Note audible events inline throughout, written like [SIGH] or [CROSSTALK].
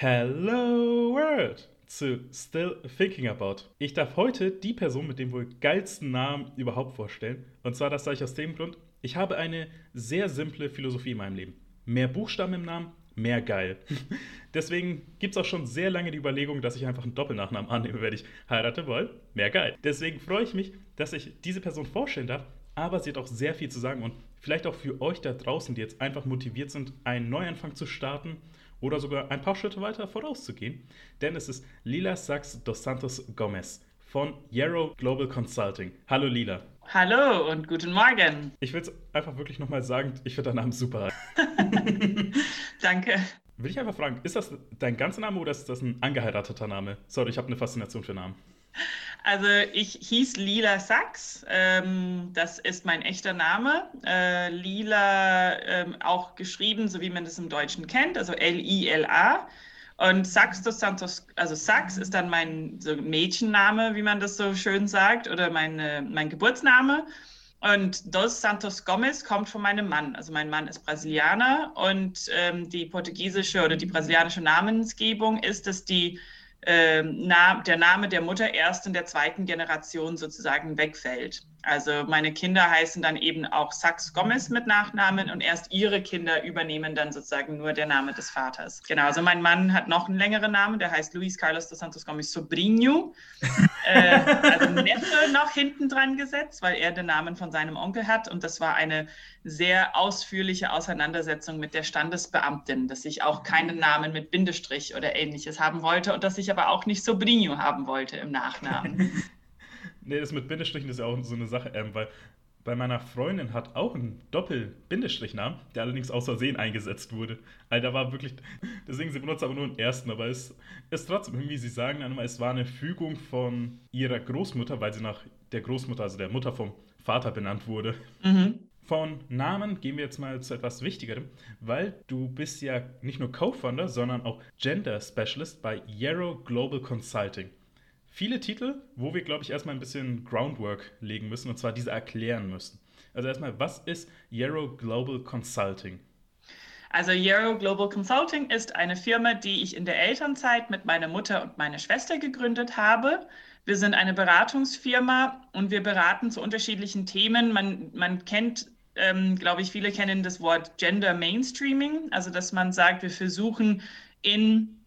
Hello World zu Still Thinking About. Ich darf heute die Person mit dem wohl geilsten Namen überhaupt vorstellen. Und zwar das sage ich aus dem Grund, ich habe eine sehr simple Philosophie in meinem Leben. Mehr Buchstaben im Namen, mehr geil. [LAUGHS] Deswegen gibt es auch schon sehr lange die Überlegung, dass ich einfach einen Doppelnachnamen annehme, wenn ich heirate wollen. Mehr geil. Deswegen freue ich mich, dass ich diese Person vorstellen darf. Aber sie hat auch sehr viel zu sagen und vielleicht auch für euch da draußen, die jetzt einfach motiviert sind, einen Neuanfang zu starten oder sogar ein paar Schritte weiter vorauszugehen. Denn es ist Lila Sachs dos Santos Gomez von Yarrow Global Consulting. Hallo Lila. Hallo und guten Morgen. Ich will es einfach wirklich nochmal sagen, ich finde deinen Namen super. [LAUGHS] [LAUGHS] Danke. Will ich einfach fragen, ist das dein ganzer Name oder ist das ein angeheirateter Name? Sorry, ich habe eine Faszination für Namen. Also ich hieß Lila Sachs, ähm, das ist mein echter Name. Äh, Lila ähm, auch geschrieben, so wie man das im Deutschen kennt, also L-I-L-A. Und Sachs dos Santos, also Sachs ist dann mein so Mädchenname, wie man das so schön sagt, oder meine, mein Geburtsname. Und Dos Santos Gomes kommt von meinem Mann. Also mein Mann ist Brasilianer und ähm, die portugiesische oder die brasilianische Namensgebung ist, dass die der Name der Mutter erst in der zweiten Generation sozusagen wegfällt. Also meine Kinder heißen dann eben auch Sachs Gomez mit Nachnamen und erst ihre Kinder übernehmen dann sozusagen nur der Name des Vaters. Genau, also mein Mann hat noch einen längeren Namen, der heißt Luis Carlos dos Santos Gomez Sobrinho. [LAUGHS] äh, also Neffe noch hinten dran gesetzt, weil er den Namen von seinem Onkel hat und das war eine sehr ausführliche Auseinandersetzung mit der Standesbeamtin, dass ich auch keinen Namen mit Bindestrich oder ähnliches haben wollte und dass ich aber auch nicht Sobrinho haben wollte im Nachnamen. [LAUGHS] Nee, das mit Bindestrichen ist ja auch so eine Sache, ähm, weil bei meiner Freundin hat auch ein Doppel-Bindestrichnamen, der allerdings aus Versehen eingesetzt wurde. Also da war wirklich, deswegen sie benutzt aber nur den ersten, aber es ist trotzdem irgendwie, sie sagen dann immer, es war eine Fügung von ihrer Großmutter, weil sie nach der Großmutter, also der Mutter vom Vater benannt wurde. Mhm. Von Namen gehen wir jetzt mal zu etwas Wichtigerem, weil du bist ja nicht nur Co-Founder, sondern auch Gender Specialist bei Yarrow Global Consulting viele Titel, wo wir, glaube ich, erstmal ein bisschen Groundwork legen müssen und zwar diese erklären müssen. Also erstmal, was ist Yarrow Global Consulting? Also Yarrow Global Consulting ist eine Firma, die ich in der Elternzeit mit meiner Mutter und meiner Schwester gegründet habe. Wir sind eine Beratungsfirma und wir beraten zu unterschiedlichen Themen. Man, man kennt, ähm, glaube ich, viele kennen das Wort Gender Mainstreaming, also dass man sagt, wir versuchen in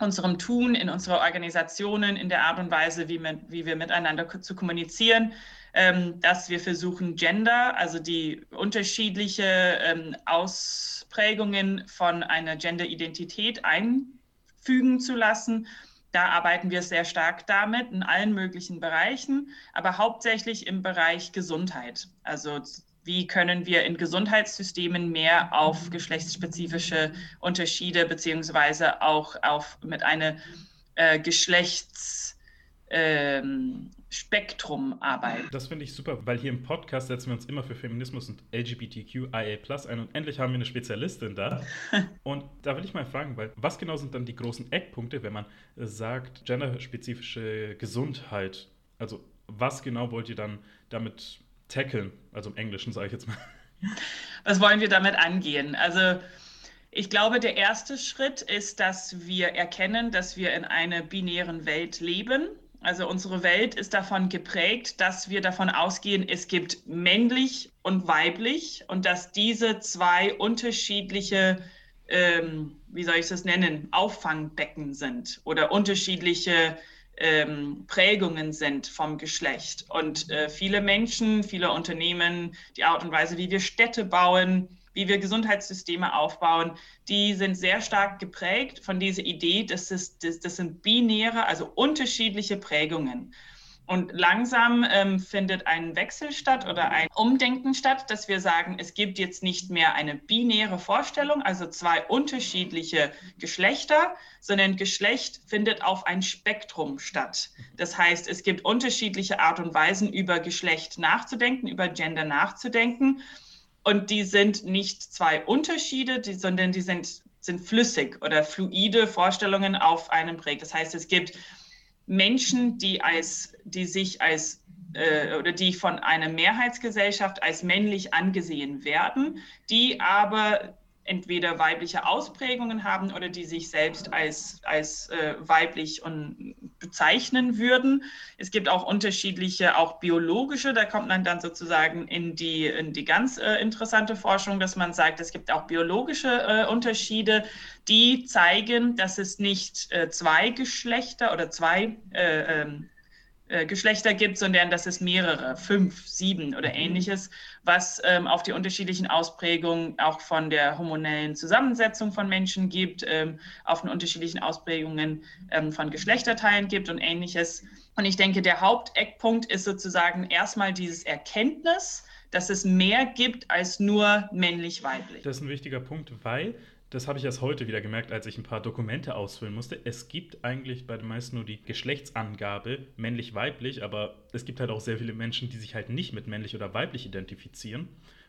unserem Tun, in unserer Organisationen, in der Art und Weise, wie, mit, wie wir miteinander zu kommunizieren, ähm, dass wir versuchen, Gender, also die unterschiedliche ähm, Ausprägungen von einer Gender-Identität einfügen zu lassen. Da arbeiten wir sehr stark damit in allen möglichen Bereichen, aber hauptsächlich im Bereich Gesundheit. Also wie können wir in Gesundheitssystemen mehr auf geschlechtsspezifische Unterschiede beziehungsweise auch auf mit einem äh, Geschlechts ähm, arbeiten. Das finde ich super, weil hier im Podcast setzen wir uns immer für Feminismus und LGBTQIA ein und endlich haben wir eine Spezialistin da. [LAUGHS] und da will ich mal fragen, weil was genau sind dann die großen Eckpunkte, wenn man sagt, genderspezifische Gesundheit? Also was genau wollt ihr dann damit tackeln, also im Englischen sage ich jetzt mal. Was wollen wir damit angehen? Also ich glaube, der erste Schritt ist, dass wir erkennen, dass wir in einer binären Welt leben. Also unsere Welt ist davon geprägt, dass wir davon ausgehen, es gibt männlich und weiblich und dass diese zwei unterschiedliche, ähm, wie soll ich das nennen, Auffangbecken sind oder unterschiedliche ähm, Prägungen sind vom Geschlecht. Und äh, viele Menschen, viele Unternehmen, die Art und Weise, wie wir Städte bauen, wie wir Gesundheitssysteme aufbauen, die sind sehr stark geprägt von dieser Idee, dass es, das, das sind binäre, also unterschiedliche Prägungen. Und langsam ähm, findet ein Wechsel statt oder ein Umdenken statt, dass wir sagen, es gibt jetzt nicht mehr eine binäre Vorstellung, also zwei unterschiedliche Geschlechter, sondern Geschlecht findet auf ein Spektrum statt. Das heißt, es gibt unterschiedliche Art und Weisen, über Geschlecht nachzudenken, über Gender nachzudenken. Und die sind nicht zwei Unterschiede, die, sondern die sind, sind flüssig oder fluide Vorstellungen auf einem Präg. Das heißt, es gibt Menschen, die, als, die sich als äh, oder die von einer Mehrheitsgesellschaft als männlich angesehen werden, die aber entweder weibliche Ausprägungen haben oder die sich selbst als, als äh, weiblich und bezeichnen würden. Es gibt auch unterschiedliche, auch biologische, da kommt man dann sozusagen in die, in die ganz äh, interessante Forschung, dass man sagt, es gibt auch biologische äh, Unterschiede, die zeigen, dass es nicht äh, zwei Geschlechter oder zwei äh, ähm, äh, Geschlechter gibt, sondern dass es mehrere, fünf, sieben oder mhm. ähnliches, was ähm, auf die unterschiedlichen Ausprägungen auch von der hormonellen Zusammensetzung von Menschen gibt, ähm, auf den unterschiedlichen Ausprägungen ähm, von Geschlechterteilen gibt und ähnliches. Und ich denke, der Haupteckpunkt ist sozusagen erstmal dieses Erkenntnis, dass es mehr gibt als nur männlich-weiblich. Das ist ein wichtiger Punkt, weil das habe ich erst heute wieder gemerkt, als ich ein paar Dokumente ausfüllen musste. Es gibt eigentlich bei den meisten nur die Geschlechtsangabe männlich-weiblich, aber es gibt halt auch sehr viele Menschen, die sich halt nicht mit männlich oder weiblich identifizieren.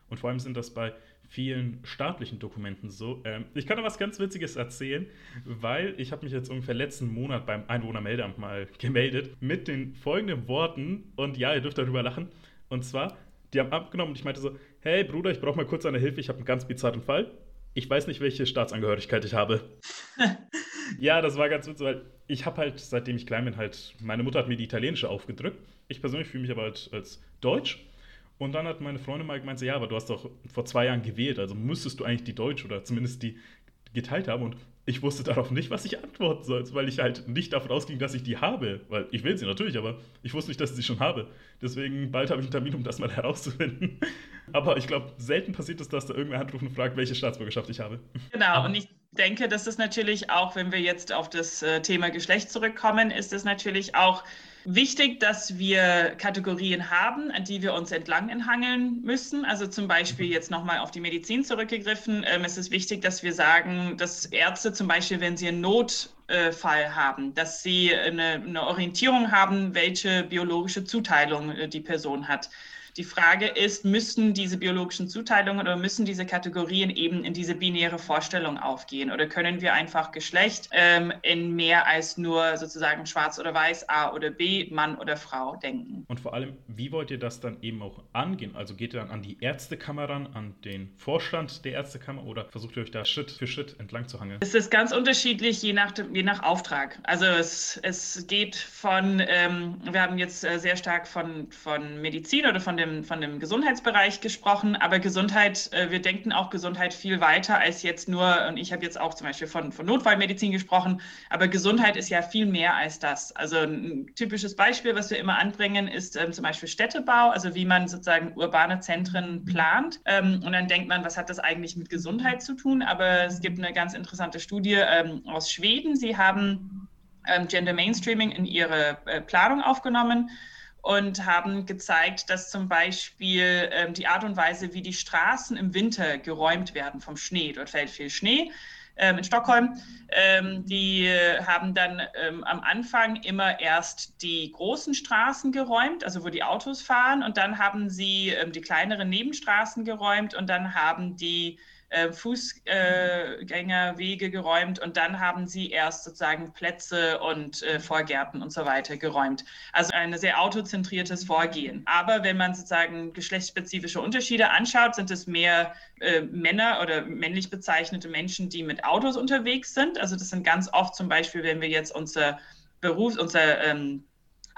Und vor allem sind das bei vielen staatlichen Dokumenten so. Ähm, ich kann da was ganz Witziges erzählen, weil ich habe mich jetzt ungefähr letzten Monat beim Einwohnermeldeamt mal [LAUGHS] gemeldet mit den folgenden Worten. Und ja, ihr dürft darüber lachen. Und zwar, die haben abgenommen und ich meinte so, hey Bruder, ich brauche mal kurz eine Hilfe, ich habe einen ganz bizarren Fall ich weiß nicht, welche Staatsangehörigkeit ich habe. [LAUGHS] ja, das war ganz witzig, weil ich habe halt, seitdem ich klein bin, halt, meine Mutter hat mir die italienische aufgedrückt. Ich persönlich fühle mich aber halt als Deutsch. Und dann hat meine Freundin mal gemeint, ja, aber du hast doch vor zwei Jahren gewählt, also müsstest du eigentlich die Deutsch oder zumindest die geteilt haben. Und ich wusste darauf nicht, was ich antworten soll, weil ich halt nicht davon ausging, dass ich die habe. Weil ich will sie natürlich, aber ich wusste nicht, dass ich sie schon habe. Deswegen bald habe ich einen Termin, um das mal [LAUGHS] herauszufinden. Aber ich glaube, selten passiert es, dass da irgendwer anruft und fragt, welche Staatsbürgerschaft ich habe. Genau, und ich denke, dass es natürlich auch, wenn wir jetzt auf das äh, Thema Geschlecht zurückkommen, ist es natürlich auch wichtig, dass wir Kategorien haben, an die wir uns entlang enthangeln müssen. Also zum Beispiel jetzt nochmal auf die Medizin zurückgegriffen. Ähm, es ist wichtig, dass wir sagen, dass Ärzte zum Beispiel, wenn sie einen Notfall haben, dass sie eine, eine Orientierung haben, welche biologische Zuteilung äh, die Person hat. Die Frage ist, müssen diese biologischen Zuteilungen oder müssen diese Kategorien eben in diese binäre Vorstellung aufgehen? Oder können wir einfach Geschlecht ähm, in mehr als nur sozusagen schwarz oder weiß, A oder B, Mann oder Frau denken? Und vor allem, wie wollt ihr das dann eben auch angehen? Also geht ihr dann an die Ärztekammer ran, an den Vorstand der Ärztekammer oder versucht ihr euch da Schritt für Schritt entlang zu hangeln? Es ist ganz unterschiedlich, je nach, je nach Auftrag. Also es, es geht von, ähm, wir haben jetzt äh, sehr stark von, von Medizin oder von dem, von dem Gesundheitsbereich gesprochen, aber Gesundheit, äh, wir denken auch Gesundheit viel weiter als jetzt nur, und ich habe jetzt auch zum Beispiel von, von Notfallmedizin gesprochen, aber Gesundheit ist ja viel mehr als das. Also ein typisches Beispiel, was wir immer anbringen, ist ähm, zum Beispiel Städtebau, also wie man sozusagen urbane Zentren plant. Ähm, und dann denkt man, was hat das eigentlich mit Gesundheit zu tun? Aber es gibt eine ganz interessante Studie ähm, aus Schweden. Sie haben ähm, Gender Mainstreaming in ihre äh, Planung aufgenommen und haben gezeigt, dass zum Beispiel ähm, die Art und Weise, wie die Straßen im Winter geräumt werden vom Schnee, dort fällt viel Schnee ähm, in Stockholm, ähm, die haben dann ähm, am Anfang immer erst die großen Straßen geräumt, also wo die Autos fahren, und dann haben sie ähm, die kleineren Nebenstraßen geräumt und dann haben die äh, Fußgängerwege geräumt und dann haben sie erst sozusagen Plätze und äh, Vorgärten und so weiter geräumt. Also ein sehr autozentriertes Vorgehen. Aber wenn man sozusagen geschlechtsspezifische Unterschiede anschaut, sind es mehr äh, Männer oder männlich bezeichnete Menschen, die mit Autos unterwegs sind. Also das sind ganz oft zum Beispiel, wenn wir jetzt unser Beruf, unser ähm,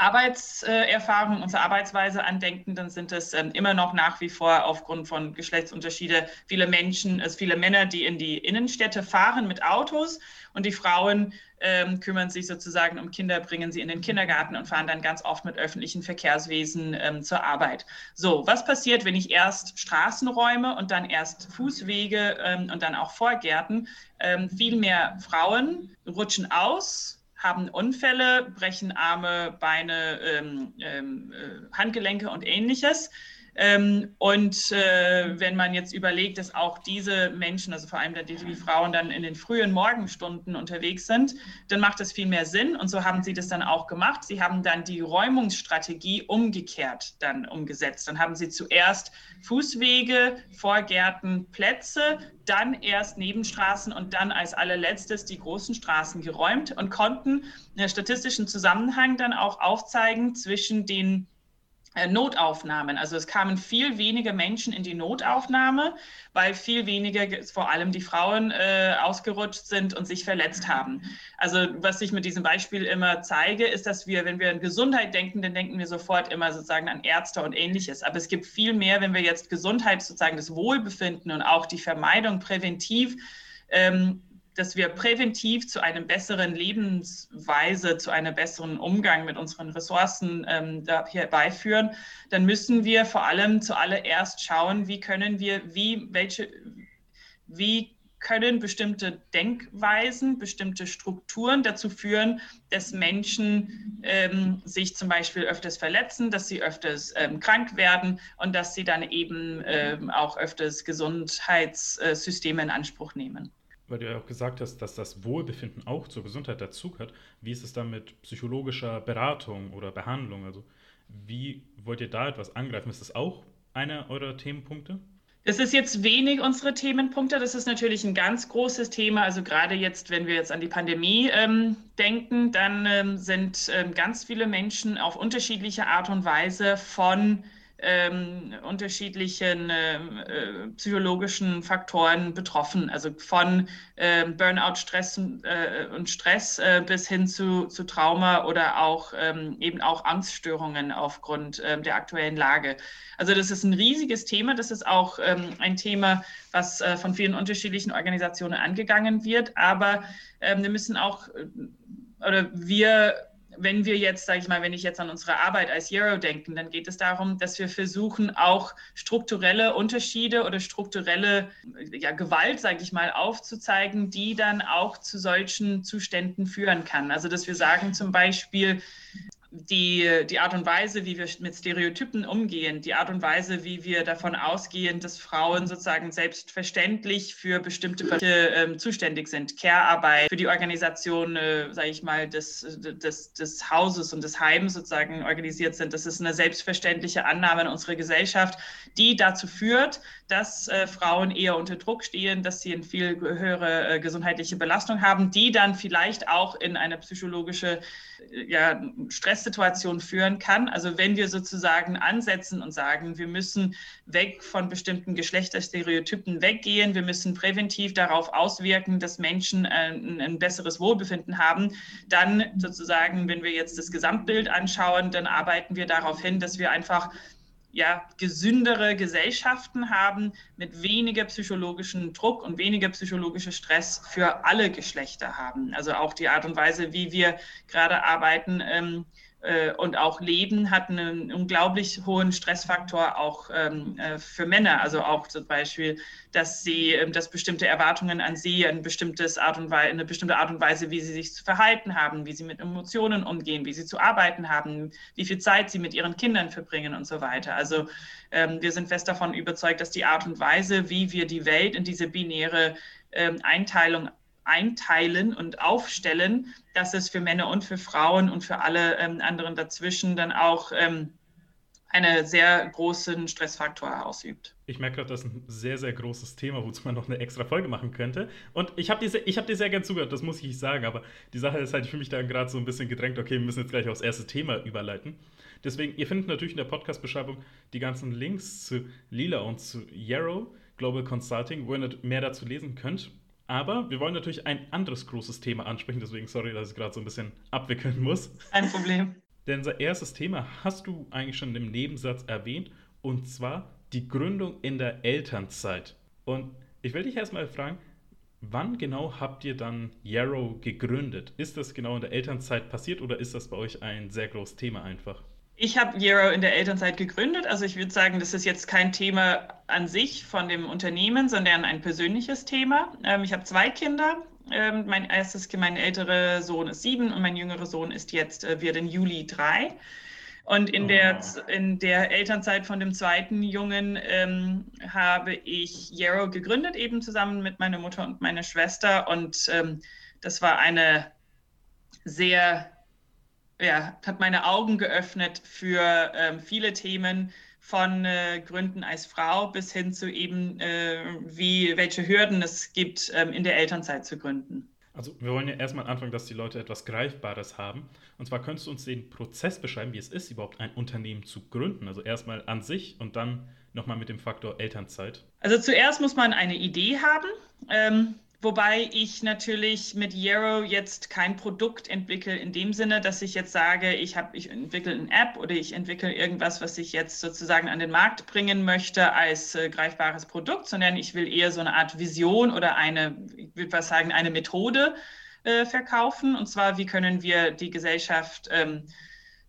Arbeitserfahrung, unsere Arbeitsweise andenken, dann sind es ähm, immer noch nach wie vor aufgrund von Geschlechtsunterschiede viele Menschen, also viele Männer, die in die Innenstädte fahren mit Autos und die Frauen ähm, kümmern sich sozusagen um Kinder, bringen sie in den Kindergarten und fahren dann ganz oft mit öffentlichen Verkehrswesen ähm, zur Arbeit. So, was passiert, wenn ich erst Straßen räume und dann erst Fußwege ähm, und dann auch Vorgärten? Ähm, viel mehr Frauen rutschen aus haben Unfälle, brechen Arme, Beine, ähm, ähm, äh, Handgelenke und ähnliches. Ähm, und äh, wenn man jetzt überlegt, dass auch diese Menschen, also vor allem die, die, Frauen, dann in den frühen Morgenstunden unterwegs sind, dann macht das viel mehr Sinn. Und so haben sie das dann auch gemacht. Sie haben dann die Räumungsstrategie umgekehrt dann umgesetzt. Dann haben sie zuerst Fußwege, Vorgärten, Plätze, dann erst Nebenstraßen und dann als allerletztes die großen Straßen geräumt und konnten einen statistischen Zusammenhang dann auch aufzeigen zwischen den äh, Notaufnahmen. Also es kamen viel weniger Menschen in die Notaufnahme, weil viel weniger, vor allem die Frauen, äh, ausgerutscht sind und sich verletzt haben. Also was ich mit diesem Beispiel immer zeige, ist, dass wir, wenn wir an Gesundheit denken, dann denken wir sofort immer sozusagen an Ärzte und ähnliches. Aber es gibt viel mehr, wenn wir jetzt Gesundheit, sozusagen das Wohlbefinden und auch die Vermeidung präventiv ähm, dass wir präventiv zu einer besseren Lebensweise, zu einem besseren Umgang mit unseren Ressourcen ähm, herbeiführen, dann müssen wir vor allem zuallererst schauen, wie können wir, wie, welche, wie können bestimmte Denkweisen, bestimmte Strukturen dazu führen, dass Menschen ähm, sich zum Beispiel öfters verletzen, dass sie öfters ähm, krank werden und dass sie dann eben ähm, auch öfters Gesundheitssysteme in Anspruch nehmen weil du ja auch gesagt hast, dass das Wohlbefinden auch zur Gesundheit dazugehört. Wie ist es dann mit psychologischer Beratung oder Behandlung? Also wie wollt ihr da etwas angreifen? Ist das auch einer eurer Themenpunkte? Das ist jetzt wenig unsere Themenpunkte. Das ist natürlich ein ganz großes Thema. Also gerade jetzt, wenn wir jetzt an die Pandemie ähm, denken, dann ähm, sind ähm, ganz viele Menschen auf unterschiedliche Art und Weise von ähm, unterschiedlichen äh, äh, psychologischen Faktoren betroffen, also von äh, Burnout, Stress äh, und Stress äh, bis hin zu, zu Trauma oder auch ähm, eben auch Angststörungen aufgrund ähm, der aktuellen Lage. Also das ist ein riesiges Thema. Das ist auch ähm, ein Thema, was äh, von vielen unterschiedlichen Organisationen angegangen wird. Aber ähm, wir müssen auch oder wir wenn wir jetzt, sage ich mal, wenn ich jetzt an unsere Arbeit als Euro denken, dann geht es darum, dass wir versuchen, auch strukturelle Unterschiede oder strukturelle ja, Gewalt, sage ich mal, aufzuzeigen, die dann auch zu solchen Zuständen führen kann. Also dass wir sagen zum Beispiel, die, die Art und Weise, wie wir mit Stereotypen umgehen, die Art und Weise, wie wir davon ausgehen, dass Frauen sozusagen selbstverständlich für bestimmte Bereiche ähm, zuständig sind, Care-Arbeit, für die Organisation, äh, sage ich mal, des, des, des Hauses und des Heims sozusagen organisiert sind. Das ist eine selbstverständliche Annahme in unserer Gesellschaft, die dazu führt, dass äh, Frauen eher unter Druck stehen, dass sie eine viel höhere äh, gesundheitliche Belastung haben, die dann vielleicht auch in eine psychologische äh, ja, Stresssituation führen kann. Also wenn wir sozusagen ansetzen und sagen, wir müssen weg von bestimmten Geschlechterstereotypen weggehen, wir müssen präventiv darauf auswirken, dass Menschen ein, ein besseres Wohlbefinden haben, dann sozusagen, wenn wir jetzt das Gesamtbild anschauen, dann arbeiten wir darauf hin, dass wir einfach ja, gesündere Gesellschaften haben mit weniger psychologischen Druck und weniger psychologischer Stress für alle Geschlechter haben. Also auch die Art und Weise, wie wir gerade arbeiten, ähm, äh, und auch Leben hat einen unglaublich hohen Stressfaktor auch ähm, äh, für Männer. Also auch zum Beispiel, dass sie, ähm, dass bestimmte Erwartungen an sie, ein bestimmtes Art und Weise, eine bestimmte Art und Weise, wie sie sich zu verhalten haben, wie sie mit Emotionen umgehen, wie sie zu arbeiten haben, wie viel Zeit sie mit ihren Kindern verbringen und so weiter. Also ähm, wir sind fest davon überzeugt, dass die Art und Weise, wie wir die Welt in diese binäre ähm, Einteilung einteilen und aufstellen, dass es für Männer und für Frauen und für alle ähm, anderen dazwischen dann auch ähm, einen sehr großen Stressfaktor ausübt. Ich merke gerade, das ist ein sehr, sehr großes Thema, wozu man noch eine extra Folge machen könnte. Und ich habe dir, hab dir sehr gern zugehört, das muss ich sagen, aber die Sache ist halt, fühle mich da gerade so ein bisschen gedrängt, okay, wir müssen jetzt gleich aufs erste Thema überleiten. Deswegen, ihr findet natürlich in der Podcast-Beschreibung die ganzen Links zu Lila und zu Yarrow Global Consulting, wo ihr mehr dazu lesen könnt. Aber wir wollen natürlich ein anderes großes Thema ansprechen, deswegen sorry, dass ich gerade so ein bisschen abwickeln muss. Ein Problem. Denn unser erstes Thema hast du eigentlich schon im Nebensatz erwähnt, und zwar die Gründung in der Elternzeit. Und ich will dich erstmal fragen, wann genau habt ihr dann Yarrow gegründet? Ist das genau in der Elternzeit passiert oder ist das bei euch ein sehr großes Thema einfach? Ich habe Yarrow in der Elternzeit gegründet. Also ich würde sagen, das ist jetzt kein Thema an sich von dem Unternehmen, sondern ein persönliches Thema. Ähm, ich habe zwei Kinder. Ähm, mein erstes, mein älterer Sohn ist sieben und mein jüngerer Sohn ist jetzt, äh, wird im Juli drei. Und in, oh. der, in der Elternzeit von dem zweiten Jungen ähm, habe ich Yarrow gegründet, eben zusammen mit meiner Mutter und meiner Schwester. Und ähm, das war eine sehr ja, hat meine Augen geöffnet für ähm, viele Themen von äh, Gründen als Frau bis hin zu eben, äh, wie, welche Hürden es gibt, ähm, in der Elternzeit zu gründen. Also wir wollen ja erstmal anfangen, dass die Leute etwas Greifbares haben. Und zwar könntest du uns den Prozess beschreiben, wie es ist, überhaupt ein Unternehmen zu gründen. Also erstmal an sich und dann nochmal mit dem Faktor Elternzeit. Also zuerst muss man eine Idee haben. Ähm, Wobei ich natürlich mit Yarrow jetzt kein Produkt entwickle in dem Sinne, dass ich jetzt sage, ich, hab, ich entwickle eine App oder ich entwickle irgendwas, was ich jetzt sozusagen an den Markt bringen möchte als äh, greifbares Produkt, sondern ich will eher so eine Art Vision oder eine, ich würde was sagen, eine Methode äh, verkaufen. Und zwar, wie können wir die Gesellschaft ähm,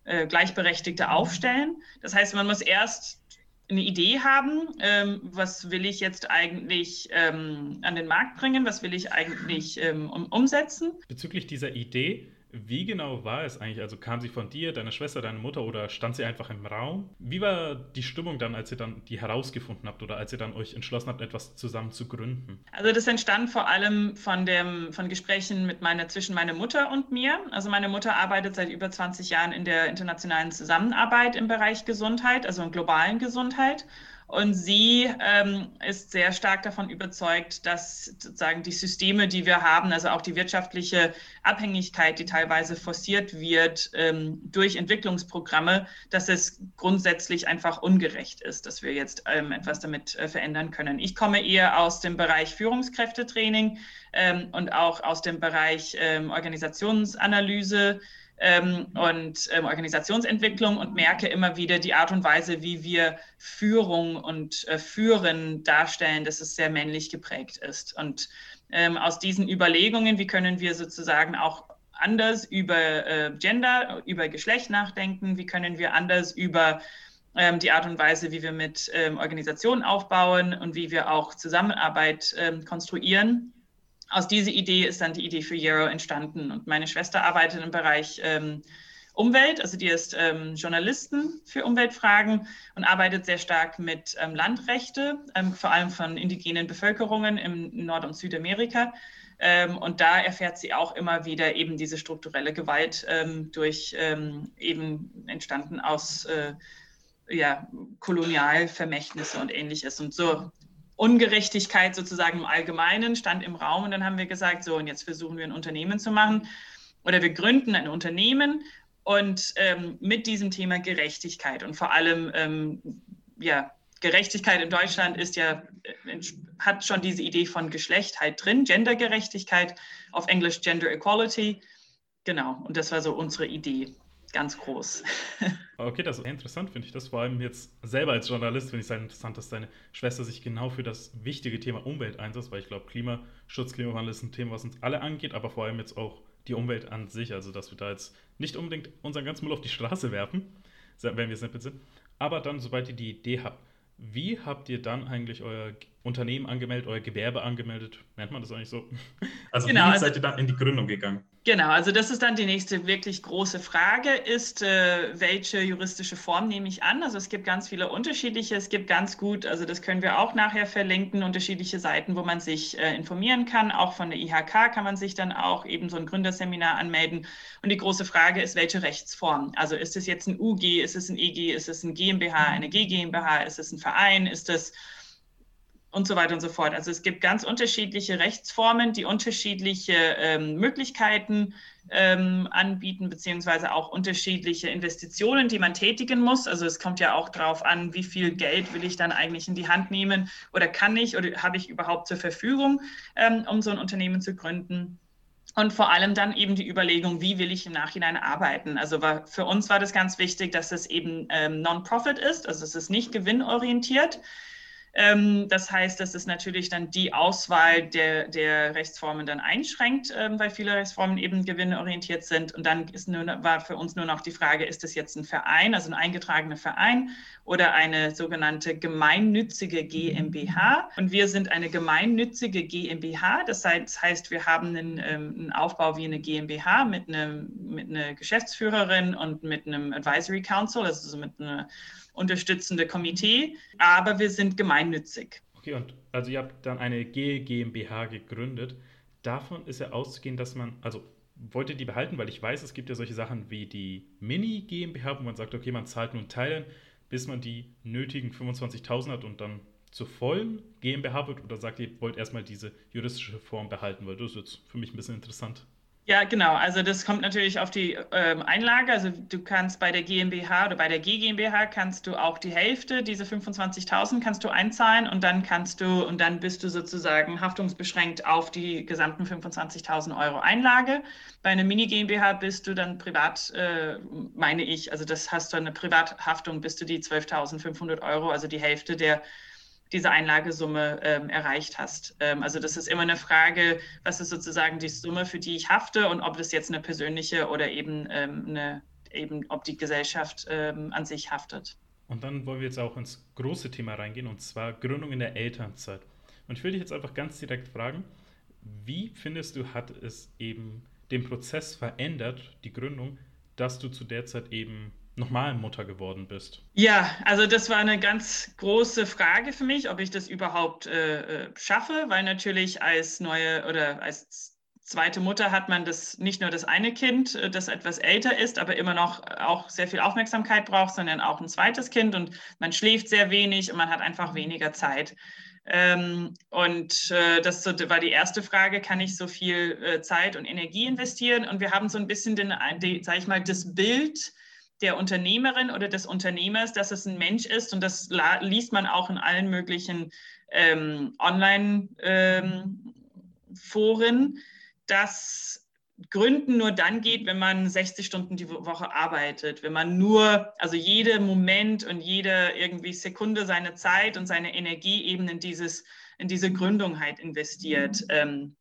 äh, gleichberechtigte aufstellen. Das heißt, man muss erst eine Idee haben, ähm, was will ich jetzt eigentlich ähm, an den Markt bringen, was will ich eigentlich ähm, um, umsetzen. Bezüglich dieser Idee, wie genau war es eigentlich? Also kam sie von dir, deiner Schwester, deiner Mutter oder stand sie einfach im Raum? Wie war die Stimmung dann, als ihr dann die herausgefunden habt oder als ihr dann euch entschlossen habt, etwas zusammen zu gründen? Also das entstand vor allem von, dem, von Gesprächen mit meiner, zwischen meiner Mutter und mir. Also meine Mutter arbeitet seit über 20 Jahren in der internationalen Zusammenarbeit im Bereich Gesundheit, also in globalen Gesundheit. Und sie ähm, ist sehr stark davon überzeugt, dass sozusagen die Systeme, die wir haben, also auch die wirtschaftliche Abhängigkeit, die teilweise forciert wird ähm, durch Entwicklungsprogramme, dass es grundsätzlich einfach ungerecht ist, dass wir jetzt ähm, etwas damit äh, verändern können. Ich komme eher aus dem Bereich Führungskräftetraining ähm, und auch aus dem Bereich ähm, Organisationsanalyse ähm, und ähm, Organisationsentwicklung und merke immer wieder die Art und Weise, wie wir Führung und äh, Führen darstellen, dass es sehr männlich geprägt ist. Und ähm, aus diesen Überlegungen, wie können wir sozusagen auch anders über äh, Gender, über Geschlecht nachdenken, wie können wir anders über ähm, die Art und Weise, wie wir mit ähm, Organisationen aufbauen und wie wir auch Zusammenarbeit ähm, konstruieren, aus dieser Idee ist dann die Idee für Yarrow entstanden. Und meine Schwester arbeitet im Bereich ähm, Umwelt, also die ist ähm, Journalistin für Umweltfragen und arbeitet sehr stark mit ähm, Landrechte, ähm, vor allem von indigenen Bevölkerungen im Nord- und Südamerika. Ähm, und da erfährt sie auch immer wieder eben diese strukturelle Gewalt ähm, durch eben entstanden aus äh, ja, Kolonialvermächtnisse und ähnliches. Und so Ungerechtigkeit sozusagen im Allgemeinen stand im Raum. Und dann haben wir gesagt, so und jetzt versuchen wir ein Unternehmen zu machen. Oder wir gründen ein Unternehmen und ähm, mit diesem Thema Gerechtigkeit. Und vor allem ähm, ja Gerechtigkeit in Deutschland ist ja äh, hat schon diese Idee von Geschlecht halt drin, Gendergerechtigkeit auf Englisch Gender Equality, genau. Und das war so unsere Idee ganz groß. [LAUGHS] Okay, das ist interessant, finde ich das. Vor allem jetzt selber als Journalist finde ich es sehr interessant, dass deine Schwester sich genau für das wichtige Thema Umwelt einsetzt, weil ich glaube, Klimaschutz, Klimawandel ist ein Thema, was uns alle angeht, aber vor allem jetzt auch die Umwelt an sich. Also, dass wir da jetzt nicht unbedingt unseren ganzen Müll auf die Straße werfen, wenn wir simpel sind. Aber dann, sobald ihr die Idee habt, wie habt ihr dann eigentlich euer Unternehmen angemeldet, euer Gewerbe angemeldet? Nennt man das eigentlich so? [LAUGHS] Also genau, wie also seid ihr dann in die Gründung gegangen? Genau, also das ist dann die nächste wirklich große Frage, ist, äh, welche juristische Form nehme ich an? Also es gibt ganz viele unterschiedliche, es gibt ganz gut, also das können wir auch nachher verlinken, unterschiedliche Seiten, wo man sich äh, informieren kann. Auch von der IHK kann man sich dann auch eben so ein Gründerseminar anmelden. Und die große Frage ist, welche Rechtsform? Also ist es jetzt ein UG, ist es ein EG, ist es ein GmbH, eine GmbH, ist es ein Verein, ist es und so weiter und so fort. Also es gibt ganz unterschiedliche Rechtsformen, die unterschiedliche ähm, Möglichkeiten ähm, anbieten, beziehungsweise auch unterschiedliche Investitionen, die man tätigen muss. Also es kommt ja auch darauf an, wie viel Geld will ich dann eigentlich in die Hand nehmen oder kann ich oder habe ich überhaupt zur Verfügung, ähm, um so ein Unternehmen zu gründen. Und vor allem dann eben die Überlegung, wie will ich im Nachhinein arbeiten. Also war, für uns war das ganz wichtig, dass es eben ähm, Non-Profit ist, also es ist nicht gewinnorientiert. Ähm, das heißt, dass es natürlich dann die Auswahl der, der Rechtsformen dann einschränkt, ähm, weil viele Rechtsformen eben gewinnorientiert sind. Und dann ist nur, war für uns nur noch die Frage, ist das jetzt ein Verein, also ein eingetragener Verein oder eine sogenannte gemeinnützige GmbH? Und wir sind eine gemeinnützige GmbH. Das heißt, wir haben einen, ähm, einen Aufbau wie eine GmbH mit, einem, mit einer Geschäftsführerin und mit einem Advisory Council, also mit einer unterstützende Komitee, aber wir sind gemeinnützig. Okay, und also ihr habt dann eine GmbH gegründet. Davon ist ja auszugehen, dass man, also wollt ihr die behalten, weil ich weiß, es gibt ja solche Sachen wie die Mini-GmbH, wo man sagt, okay, man zahlt nun Teilen, bis man die nötigen 25.000 hat und dann zur vollen GmbH wird oder sagt ihr, wollt erstmal diese juristische Form behalten, weil das ist jetzt für mich ein bisschen interessant. Ja, genau. Also das kommt natürlich auf die ähm, Einlage. Also du kannst bei der GmbH oder bei der GmbH kannst du auch die Hälfte, diese 25.000 kannst du einzahlen und dann kannst du und dann bist du sozusagen haftungsbeschränkt auf die gesamten 25.000 Euro Einlage. Bei einer Mini GmbH bist du dann privat, äh, meine ich, also das hast du eine Privathaftung, bist du die 12.500 Euro, also die Hälfte der diese Einlagesumme ähm, erreicht hast. Ähm, also das ist immer eine Frage, was ist sozusagen die Summe, für die ich hafte und ob das jetzt eine persönliche oder eben ähm, eine, eben ob die Gesellschaft ähm, an sich haftet. Und dann wollen wir jetzt auch ins große Thema reingehen und zwar Gründung in der Elternzeit. Und ich will dich jetzt einfach ganz direkt fragen, wie findest du, hat es eben den Prozess verändert, die Gründung, dass du zu der Zeit eben nochmal Mutter geworden bist? Ja, also das war eine ganz große Frage für mich, ob ich das überhaupt äh, äh, schaffe, weil natürlich als neue oder als zweite Mutter hat man das nicht nur das eine Kind, äh, das etwas älter ist, aber immer noch auch sehr viel Aufmerksamkeit braucht, sondern auch ein zweites Kind und man schläft sehr wenig und man hat einfach weniger Zeit. Ähm, und äh, das war die erste Frage, kann ich so viel Zeit und Energie investieren? Und wir haben so ein bisschen den, ich mal, das Bild der Unternehmerin oder des Unternehmers, dass es ein Mensch ist. Und das liest man auch in allen möglichen ähm, Online-Foren, ähm, dass Gründen nur dann geht, wenn man 60 Stunden die Woche arbeitet, wenn man nur, also jeder Moment und jede irgendwie Sekunde seine Zeit und seine Energie eben in dieses, in diese Gründung halt investiert. Ähm,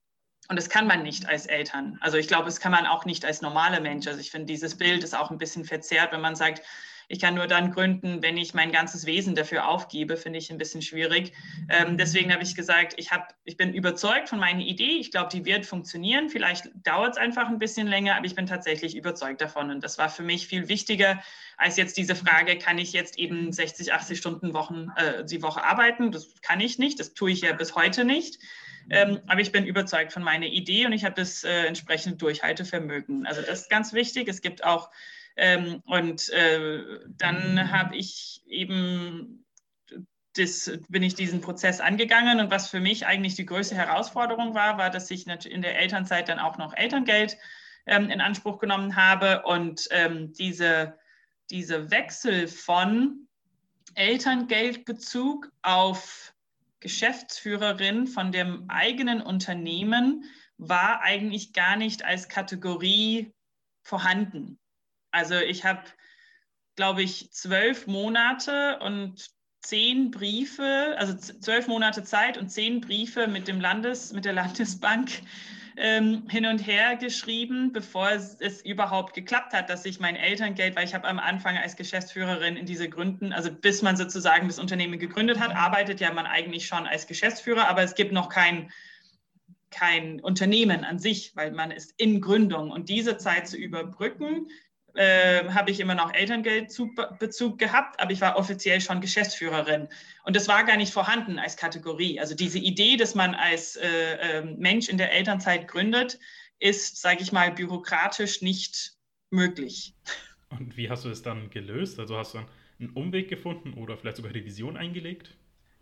und das kann man nicht als Eltern. Also ich glaube, es kann man auch nicht als normaler Mensch. Also ich finde, dieses Bild ist auch ein bisschen verzerrt, wenn man sagt, ich kann nur dann gründen, wenn ich mein ganzes Wesen dafür aufgebe, finde ich ein bisschen schwierig. Ähm, deswegen habe ich gesagt, ich, hab, ich bin überzeugt von meiner Idee. Ich glaube, die wird funktionieren. Vielleicht dauert es einfach ein bisschen länger, aber ich bin tatsächlich überzeugt davon. Und das war für mich viel wichtiger als jetzt diese Frage, kann ich jetzt eben 60, 80 Stunden Wochen, äh, die Woche arbeiten? Das kann ich nicht. Das tue ich ja bis heute nicht. Ähm, aber ich bin überzeugt von meiner Idee und ich habe das äh, entsprechende Durchhaltevermögen. Also das ist ganz wichtig. Es gibt auch, ähm, und äh, dann habe ich eben, das, bin ich diesen Prozess angegangen und was für mich eigentlich die größte Herausforderung war, war, dass ich in der Elternzeit dann auch noch Elterngeld ähm, in Anspruch genommen habe und ähm, diese, diese Wechsel von Elterngeldbezug auf Geschäftsführerin von dem eigenen Unternehmen war eigentlich gar nicht als Kategorie vorhanden. Also ich habe, glaube ich, zwölf Monate und zehn Briefe, also zwölf Monate Zeit und zehn Briefe mit dem Landes, mit der Landesbank ähm, hin und her geschrieben, bevor es, es, überhaupt geklappt hat, dass ich mein Elterngeld, weil ich habe am Anfang als Geschäftsführerin in diese Gründen, also bis man sozusagen das Unternehmen gegründet hat, arbeitet ja man eigentlich schon als Geschäftsführer, aber es gibt noch kein kein Unternehmen an sich, weil man ist in Gründung. Und diese Zeit zu überbrücken, äh, habe ich immer noch Elterngeldbezug gehabt, aber ich war offiziell schon Geschäftsführerin. Und das war gar nicht vorhanden als Kategorie. Also diese Idee, dass man als äh, äh, Mensch in der Elternzeit gründet, ist, sage ich mal, bürokratisch nicht möglich. Und wie hast du es dann gelöst? Also hast du einen Umweg gefunden oder vielleicht sogar Revision eingelegt?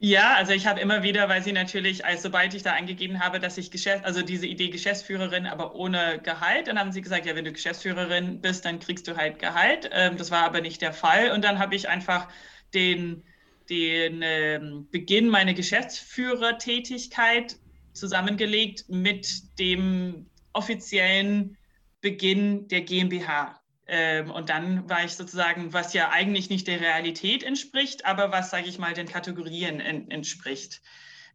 Ja, also ich habe immer wieder, weil sie natürlich, als sobald ich da eingegeben habe, dass ich Geschäft, also diese Idee Geschäftsführerin, aber ohne Gehalt, dann haben sie gesagt, ja, wenn du Geschäftsführerin bist, dann kriegst du halt Gehalt. Ähm, das war aber nicht der Fall. Und dann habe ich einfach den, den ähm, Beginn meiner Geschäftsführertätigkeit zusammengelegt mit dem offiziellen Beginn der GmbH. Ähm, und dann war ich sozusagen, was ja eigentlich nicht der Realität entspricht, aber was, sage ich mal, den Kategorien en entspricht.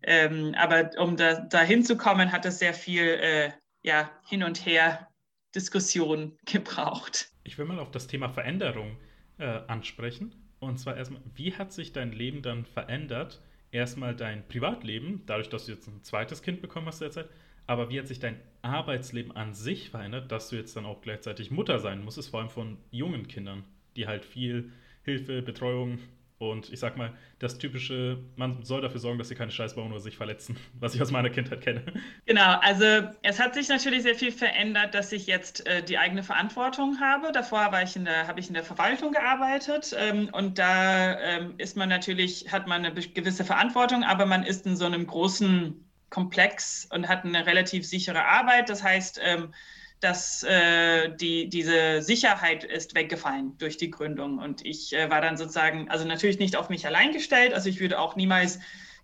Ähm, aber um da, dahin zu kommen, hat es sehr viel äh, ja, hin und her Diskussion [LAUGHS] gebraucht. Ich will mal auf das Thema Veränderung äh, ansprechen. Und zwar erstmal, wie hat sich dein Leben dann verändert? Erstmal dein Privatleben, dadurch, dass du jetzt ein zweites Kind bekommen hast derzeit, aber wie hat sich dein Arbeitsleben an sich verändert, dass du jetzt dann auch gleichzeitig Mutter sein musstest, vor allem von jungen Kindern, die halt viel Hilfe, Betreuung Und ich sag mal, das typische, man soll dafür sorgen, dass sie keine Scheiß bauen oder sich verletzen, [LAUGHS] was ich aus meiner Kindheit kenne. Genau, also es hat sich natürlich sehr viel verändert, dass ich jetzt äh, die eigene Verantwortung habe. Davor war ich in der, habe ich in der Verwaltung gearbeitet ähm, und da ähm, ist man natürlich, hat man eine gewisse Verantwortung, aber man ist in so einem großen Komplex und hat eine relativ sichere Arbeit. Das heißt, ähm, dass äh, die, diese Sicherheit ist weggefallen durch die Gründung. Und ich äh, war dann sozusagen, also natürlich nicht auf mich allein gestellt. Also ich würde auch niemals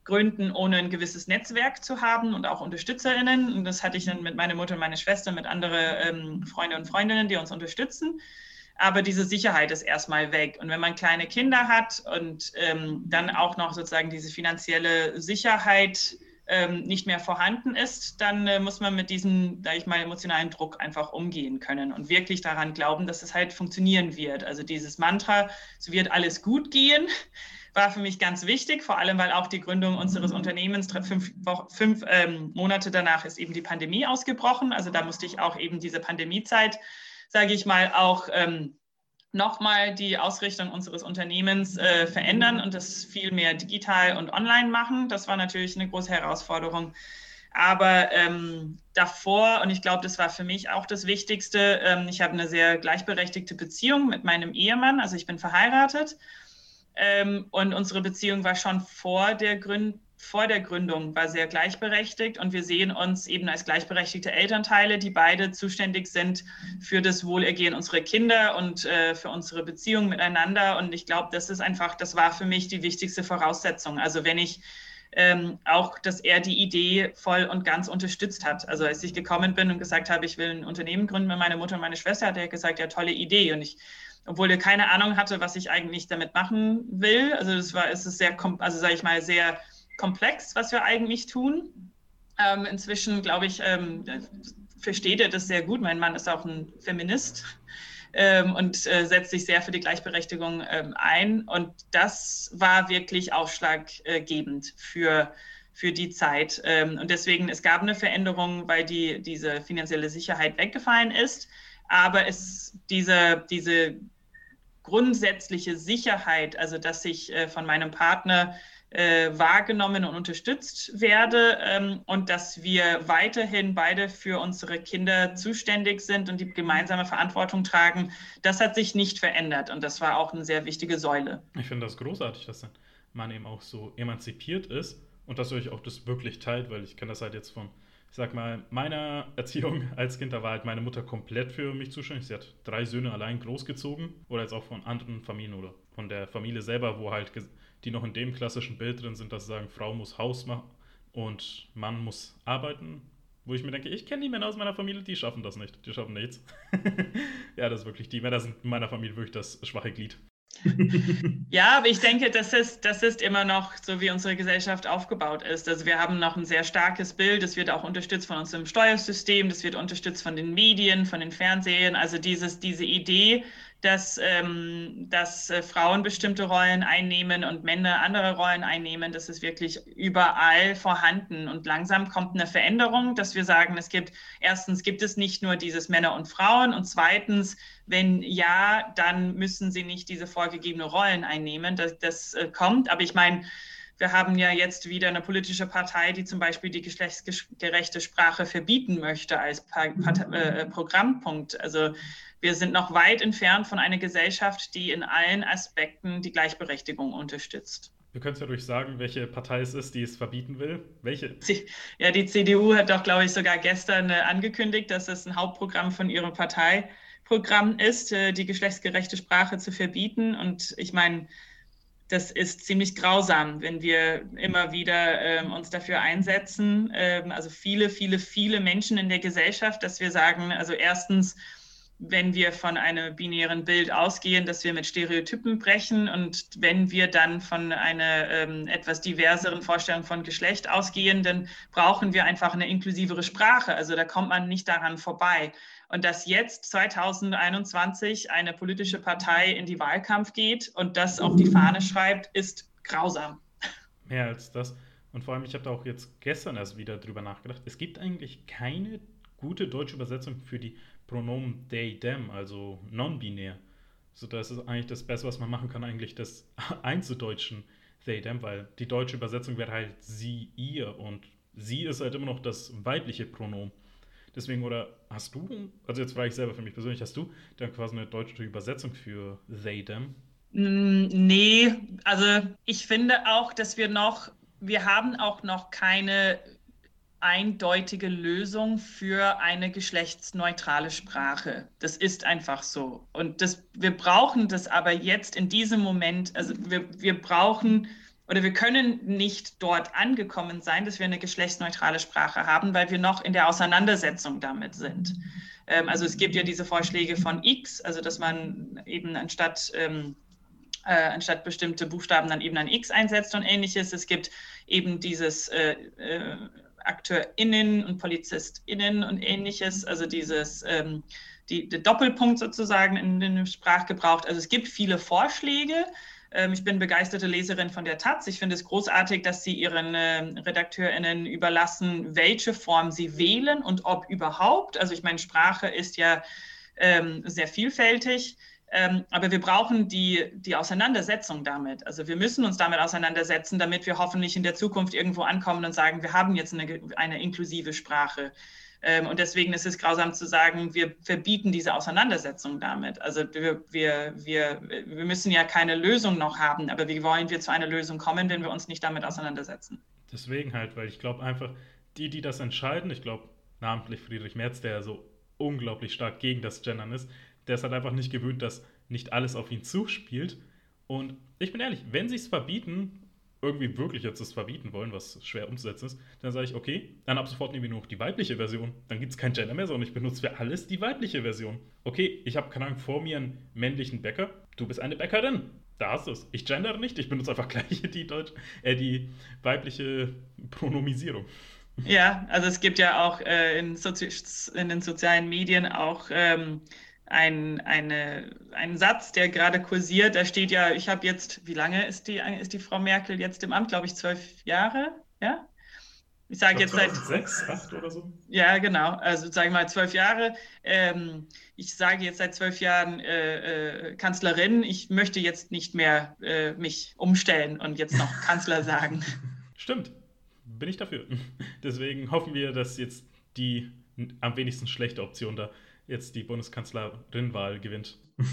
gründen, ohne ein gewisses Netzwerk zu haben und auch UnterstützerInnen. Und das hatte ich dann mit meiner Mutter und meiner Schwester, mit anderen ähm, Freunde und Freundinnen, die uns unterstützen. Aber diese Sicherheit ist erstmal weg. Und wenn man kleine Kinder hat und ähm, dann auch noch sozusagen diese finanzielle Sicherheit ähm, nicht mehr vorhanden ist, dann äh, muss man mit diesem, sage ich mal, emotionalen Druck einfach umgehen können und wirklich daran glauben, dass es halt funktionieren wird. Also dieses Mantra, es wird alles gut gehen, [LAUGHS] war für mich ganz wichtig, vor allem weil auch die Gründung unseres Unternehmens fünf, fünf ähm, Monate danach ist eben die Pandemie ausgebrochen. Also da musste ich auch eben diese Pandemiezeit, sage ich mal, auch ähm, nochmal die Ausrichtung unseres Unternehmens äh, verändern und das viel mehr digital und online machen. Das war natürlich eine große Herausforderung. Aber ähm, davor, und ich glaube, das war für mich auch das Wichtigste, ähm, ich habe eine sehr gleichberechtigte Beziehung mit meinem Ehemann, also ich bin verheiratet. Ähm, und unsere Beziehung war schon vor der Gründung vor der Gründung war sehr gleichberechtigt und wir sehen uns eben als gleichberechtigte Elternteile, die beide zuständig sind für das Wohlergehen unserer Kinder und äh, für unsere Beziehung miteinander. Und ich glaube, das ist einfach, das war für mich die wichtigste Voraussetzung. Also wenn ich ähm, auch, dass er die Idee voll und ganz unterstützt hat. Also als ich gekommen bin und gesagt habe, ich will ein Unternehmen gründen mit meiner Mutter und meine Schwester, hat er gesagt, ja, tolle Idee. Und ich obwohl er keine Ahnung hatte, was ich eigentlich damit machen will. Also das war, es ist sehr, also sage ich mal, sehr komplex, was wir eigentlich tun. Ähm, inzwischen, glaube ich, ähm, versteht er das sehr gut. Mein Mann ist auch ein Feminist ähm, und äh, setzt sich sehr für die Gleichberechtigung ähm, ein. Und das war wirklich ausschlaggebend für, für die Zeit. Ähm, und deswegen, es gab eine Veränderung, weil die, diese finanzielle Sicherheit weggefallen ist. Aber es, diese, diese grundsätzliche Sicherheit, also dass ich äh, von meinem Partner äh, wahrgenommen und unterstützt werde ähm, und dass wir weiterhin beide für unsere Kinder zuständig sind und die gemeinsame Verantwortung tragen, das hat sich nicht verändert und das war auch eine sehr wichtige Säule. Ich finde das großartig, dass man eben auch so emanzipiert ist und dass ihr euch auch das wirklich teilt, weil ich kenne das halt jetzt von, ich sag mal, meiner Erziehung als Kind, da war halt meine Mutter komplett für mich zuständig. Sie hat drei Söhne allein großgezogen oder jetzt auch von anderen Familien oder von der Familie selber, wo halt die noch in dem klassischen Bild drin sind, dass sie sagen, Frau muss Haus machen und Mann muss arbeiten. Wo ich mir denke, ich kenne die Männer aus meiner Familie, die schaffen das nicht. Die schaffen nichts. [LAUGHS] ja, das ist wirklich, die Männer sind in meiner Familie wirklich das schwache Glied. [LAUGHS] ja, aber ich denke, das ist, das ist immer noch so, wie unsere Gesellschaft aufgebaut ist. Also wir haben noch ein sehr starkes Bild, das wird auch unterstützt von unserem Steuersystem, das wird unterstützt von den Medien, von den Fernsehen. Also dieses, diese Idee, dass, ähm, dass äh, Frauen bestimmte Rollen einnehmen und Männer andere Rollen einnehmen. Das ist wirklich überall vorhanden. Und langsam kommt eine Veränderung, dass wir sagen, es gibt, erstens gibt es nicht nur dieses Männer und Frauen und zweitens, wenn ja, dann müssen sie nicht diese vorgegebene Rollen einnehmen. Das, das äh, kommt. Aber ich meine, wir haben ja jetzt wieder eine politische Partei, die zum Beispiel die geschlechtsgerechte Sprache verbieten möchte als pa äh, Programmpunkt. Also wir sind noch weit entfernt von einer Gesellschaft, die in allen Aspekten die Gleichberechtigung unterstützt. Du könntest ja durch sagen, welche Partei es ist, die es verbieten will. Welche? Ja, die CDU hat doch, glaube ich, sogar gestern äh, angekündigt, dass es ein Hauptprogramm von ihrem Parteiprogramm ist, äh, die geschlechtsgerechte Sprache zu verbieten. Und ich meine, das ist ziemlich grausam, wenn wir immer wieder ähm, uns dafür einsetzen. Ähm, also viele, viele, viele Menschen in der Gesellschaft, dass wir sagen, also erstens, wenn wir von einem binären Bild ausgehen, dass wir mit Stereotypen brechen und wenn wir dann von einer ähm, etwas diverseren Vorstellung von Geschlecht ausgehen, dann brauchen wir einfach eine inklusivere Sprache. Also da kommt man nicht daran vorbei. Und dass jetzt 2021 eine politische Partei in die Wahlkampf geht und das auf die Fahne schreibt, ist grausam. Mehr als das. Und vor allem, ich habe da auch jetzt gestern erst wieder drüber nachgedacht. Es gibt eigentlich keine gute deutsche Übersetzung für die Pronomen they, them, also non-binär. So, das ist eigentlich das Beste, was man machen kann, eigentlich das [LAUGHS] einzudeutschen they, them, weil die deutsche Übersetzung wäre halt sie, ihr und sie ist halt immer noch das weibliche Pronomen. Deswegen, oder hast du, also jetzt frage ich selber für mich persönlich, hast du dann quasi eine deutsche Übersetzung für they, them? Mm, nee, also ich finde auch, dass wir noch, wir haben auch noch keine eindeutige Lösung für eine geschlechtsneutrale Sprache. Das ist einfach so. Und das, wir brauchen das aber jetzt in diesem Moment, also wir, wir brauchen oder wir können nicht dort angekommen sein, dass wir eine geschlechtsneutrale Sprache haben, weil wir noch in der Auseinandersetzung damit sind. Ähm, also es gibt ja diese Vorschläge von X, also dass man eben anstatt ähm, äh, anstatt bestimmte Buchstaben dann eben ein X einsetzt und ähnliches. Es gibt eben dieses äh, äh, AkteurInnen und PolizistInnen und ähnliches, also dieses ähm, die, der Doppelpunkt sozusagen in den Sprachgebrauch. Also es gibt viele Vorschläge. Ähm, ich bin begeisterte Leserin von der Taz. Ich finde es großartig, dass sie ihren äh, RedakteurInnen überlassen, welche Form sie wählen und ob überhaupt. Also ich meine, Sprache ist ja ähm, sehr vielfältig. Ähm, aber wir brauchen die, die Auseinandersetzung damit. Also wir müssen uns damit auseinandersetzen, damit wir hoffentlich in der Zukunft irgendwo ankommen und sagen, wir haben jetzt eine, eine inklusive Sprache. Ähm, und deswegen ist es grausam zu sagen, wir verbieten diese Auseinandersetzung damit. Also wir, wir, wir, wir müssen ja keine Lösung noch haben, aber wie wollen wir zu einer Lösung kommen, wenn wir uns nicht damit auseinandersetzen? Deswegen halt, weil ich glaube einfach, die, die das entscheiden, ich glaube namentlich Friedrich Merz, der so unglaublich stark gegen das Gendern ist, der ist halt einfach nicht gewöhnt, dass nicht alles auf ihn zuspielt. Und ich bin ehrlich, wenn sie es verbieten, irgendwie wirklich jetzt das verbieten wollen, was schwer umzusetzen ist, dann sage ich, okay, dann ab sofort nehmen wir nur noch die weibliche Version. Dann gibt es kein Gender mehr, sondern ich benutze für alles die weibliche Version. Okay, ich habe, keine Ahnung, vor mir einen männlichen Bäcker. Du bist eine Bäckerin. Da hast du es. Ich gendere nicht, ich benutze einfach [LAUGHS] gleich die, Deutsch, äh, die weibliche Pronomisierung. Ja, also es gibt ja auch äh, in, in den sozialen Medien auch ähm, ein, eine, ein Satz, der gerade kursiert. Da steht ja, ich habe jetzt, wie lange ist die, ist die Frau Merkel jetzt im Amt? Glaube ich, zwölf Jahre? Ja? Ich sage jetzt seit. Sechs, acht oder so? Ja, genau. Also sage ich mal zwölf Jahre. Ähm, ich sage jetzt seit zwölf Jahren äh, äh, Kanzlerin. Ich möchte jetzt nicht mehr äh, mich umstellen und jetzt noch [LAUGHS] Kanzler sagen. Stimmt. Bin ich dafür. [LAUGHS] Deswegen hoffen wir, dass jetzt die am wenigsten schlechte Option da jetzt die Bundeskanzlerin-Wahl gewinnt. [LAUGHS]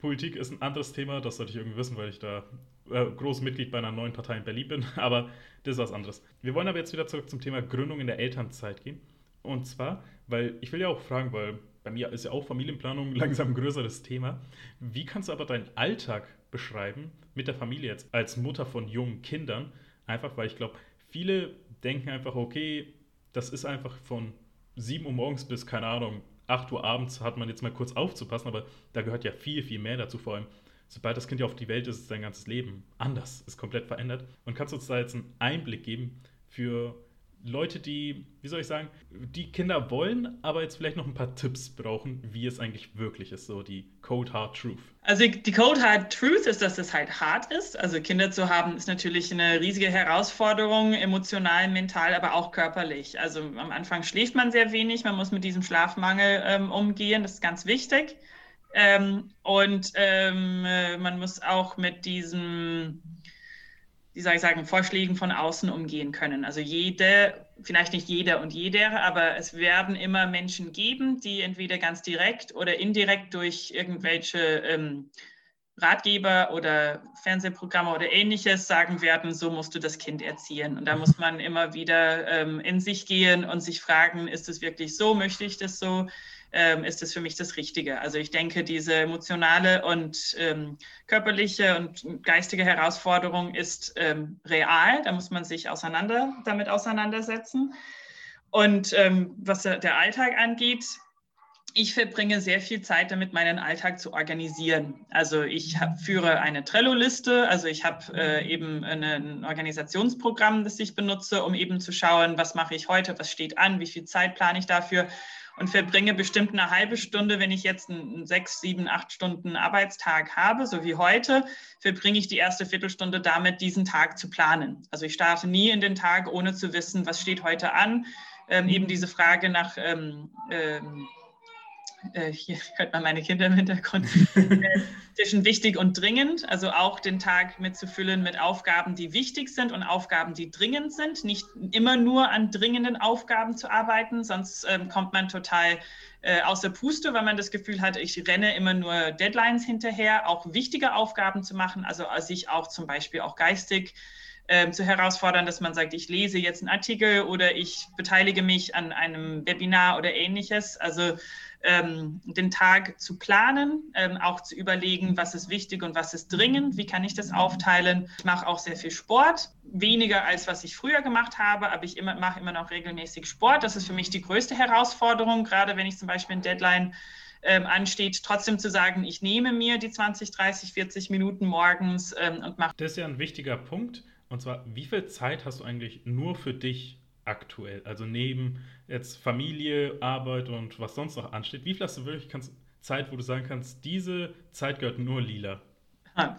Politik ist ein anderes Thema, das sollte ich irgendwie wissen, weil ich da äh, großes Mitglied bei einer neuen Partei in Berlin bin, [LAUGHS] aber das ist was anderes. Wir wollen aber jetzt wieder zurück zum Thema Gründung in der Elternzeit gehen. Und zwar, weil ich will ja auch fragen, weil bei mir ist ja auch Familienplanung [LAUGHS] langsam ein größeres Thema. Wie kannst du aber deinen Alltag beschreiben mit der Familie jetzt als Mutter von jungen Kindern? Einfach, weil ich glaube, viele denken einfach, okay, das ist einfach von 7 Uhr morgens bis, keine Ahnung, 8 Uhr abends hat man jetzt mal kurz aufzupassen, aber da gehört ja viel, viel mehr dazu. Vor allem, sobald das Kind ja auf die Welt ist, ist sein ganzes Leben anders, ist komplett verändert. Und kannst du uns da jetzt einen Einblick geben für Leute, die, wie soll ich sagen, die Kinder wollen, aber jetzt vielleicht noch ein paar Tipps brauchen, wie es eigentlich wirklich ist, so die Cold Hard Truth. Also die Cold Hard Truth ist, dass es halt hart ist. Also Kinder zu haben, ist natürlich eine riesige Herausforderung, emotional, mental, aber auch körperlich. Also am Anfang schläft man sehr wenig, man muss mit diesem Schlafmangel ähm, umgehen, das ist ganz wichtig. Ähm, und ähm, äh, man muss auch mit diesem wie soll ich sagen, Vorschlägen von außen umgehen können. Also jede, vielleicht nicht jeder und jeder, aber es werden immer Menschen geben, die entweder ganz direkt oder indirekt durch irgendwelche ähm, Ratgeber oder Fernsehprogramme oder ähnliches sagen werden, so musst du das Kind erziehen. Und da muss man immer wieder ähm, in sich gehen und sich fragen, ist es wirklich so, möchte ich das so? Ähm, ist es für mich das Richtige. Also ich denke, diese emotionale und ähm, körperliche und geistige Herausforderung ist ähm, real. Da muss man sich auseinander, damit auseinandersetzen. Und ähm, was der Alltag angeht, ich verbringe sehr viel Zeit damit, meinen Alltag zu organisieren. Also ich hab, führe eine Trello-Liste, also ich habe äh, eben ein Organisationsprogramm, das ich benutze, um eben zu schauen, was mache ich heute, was steht an, wie viel Zeit plane ich dafür und verbringe bestimmt eine halbe Stunde, wenn ich jetzt einen sechs, sieben, acht Stunden Arbeitstag habe, so wie heute, verbringe ich die erste Viertelstunde damit, diesen Tag zu planen. Also ich starte nie in den Tag, ohne zu wissen, was steht heute an. Ähm, eben diese Frage nach ähm, ähm, äh, hier [LAUGHS] hört man meine Kinder im Hintergrund, [LAUGHS] äh, zwischen wichtig und dringend, also auch den Tag mitzufüllen mit Aufgaben, die wichtig sind und Aufgaben, die dringend sind. Nicht immer nur an dringenden Aufgaben zu arbeiten, sonst ähm, kommt man total äh, aus der Puste, weil man das Gefühl hat, ich renne immer nur Deadlines hinterher, auch wichtige Aufgaben zu machen, also sich auch zum Beispiel auch geistig ähm, zu herausfordern, dass man sagt, ich lese jetzt einen Artikel oder ich beteilige mich an einem Webinar oder ähnliches. Also ähm, den Tag zu planen, ähm, auch zu überlegen, was ist wichtig und was ist dringend, wie kann ich das aufteilen. Ich mache auch sehr viel Sport, weniger als was ich früher gemacht habe, aber ich immer, mache immer noch regelmäßig Sport. Das ist für mich die größte Herausforderung, gerade wenn ich zum Beispiel ein Deadline ähm, ansteht, trotzdem zu sagen, ich nehme mir die 20, 30, 40 Minuten morgens ähm, und mache. Das ist ja ein wichtiger Punkt. Und zwar, wie viel Zeit hast du eigentlich nur für dich aktuell? Also neben jetzt Familie, Arbeit und was sonst noch ansteht, wie viel hast du wirklich kannst, Zeit, wo du sagen kannst, diese Zeit gehört nur Lila?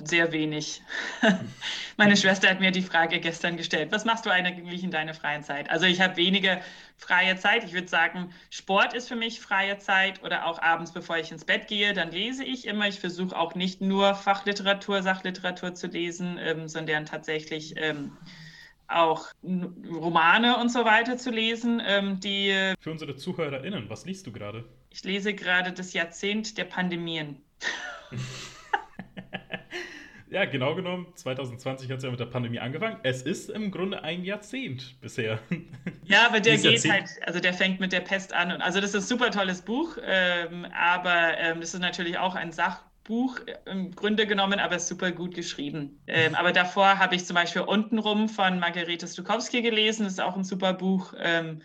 Sehr wenig. [LAUGHS] Meine Schwester hat mir die Frage gestern gestellt, was machst du eigentlich in deiner freien Zeit? Also ich habe weniger freie Zeit. Ich würde sagen, Sport ist für mich freie Zeit oder auch abends, bevor ich ins Bett gehe, dann lese ich immer. Ich versuche auch nicht nur Fachliteratur, Sachliteratur zu lesen, ähm, sondern tatsächlich ähm, auch Romane und so weiter zu lesen, ähm, die... Für unsere ZuhörerInnen, was liest du gerade? Ich lese gerade das Jahrzehnt der Pandemien. [LAUGHS] Ja, genau genommen, 2020 hat es ja mit der Pandemie angefangen. Es ist im Grunde ein Jahrzehnt bisher. Ja, aber der geht halt, also der fängt mit der Pest an. Und, also das ist ein super tolles Buch, ähm, aber ähm, das ist natürlich auch ein Sachbuch im Grunde genommen, aber super gut geschrieben. Ähm, aber davor habe ich zum Beispiel Untenrum von Margarete Stukowski gelesen, das ist auch ein super Buch. Ähm,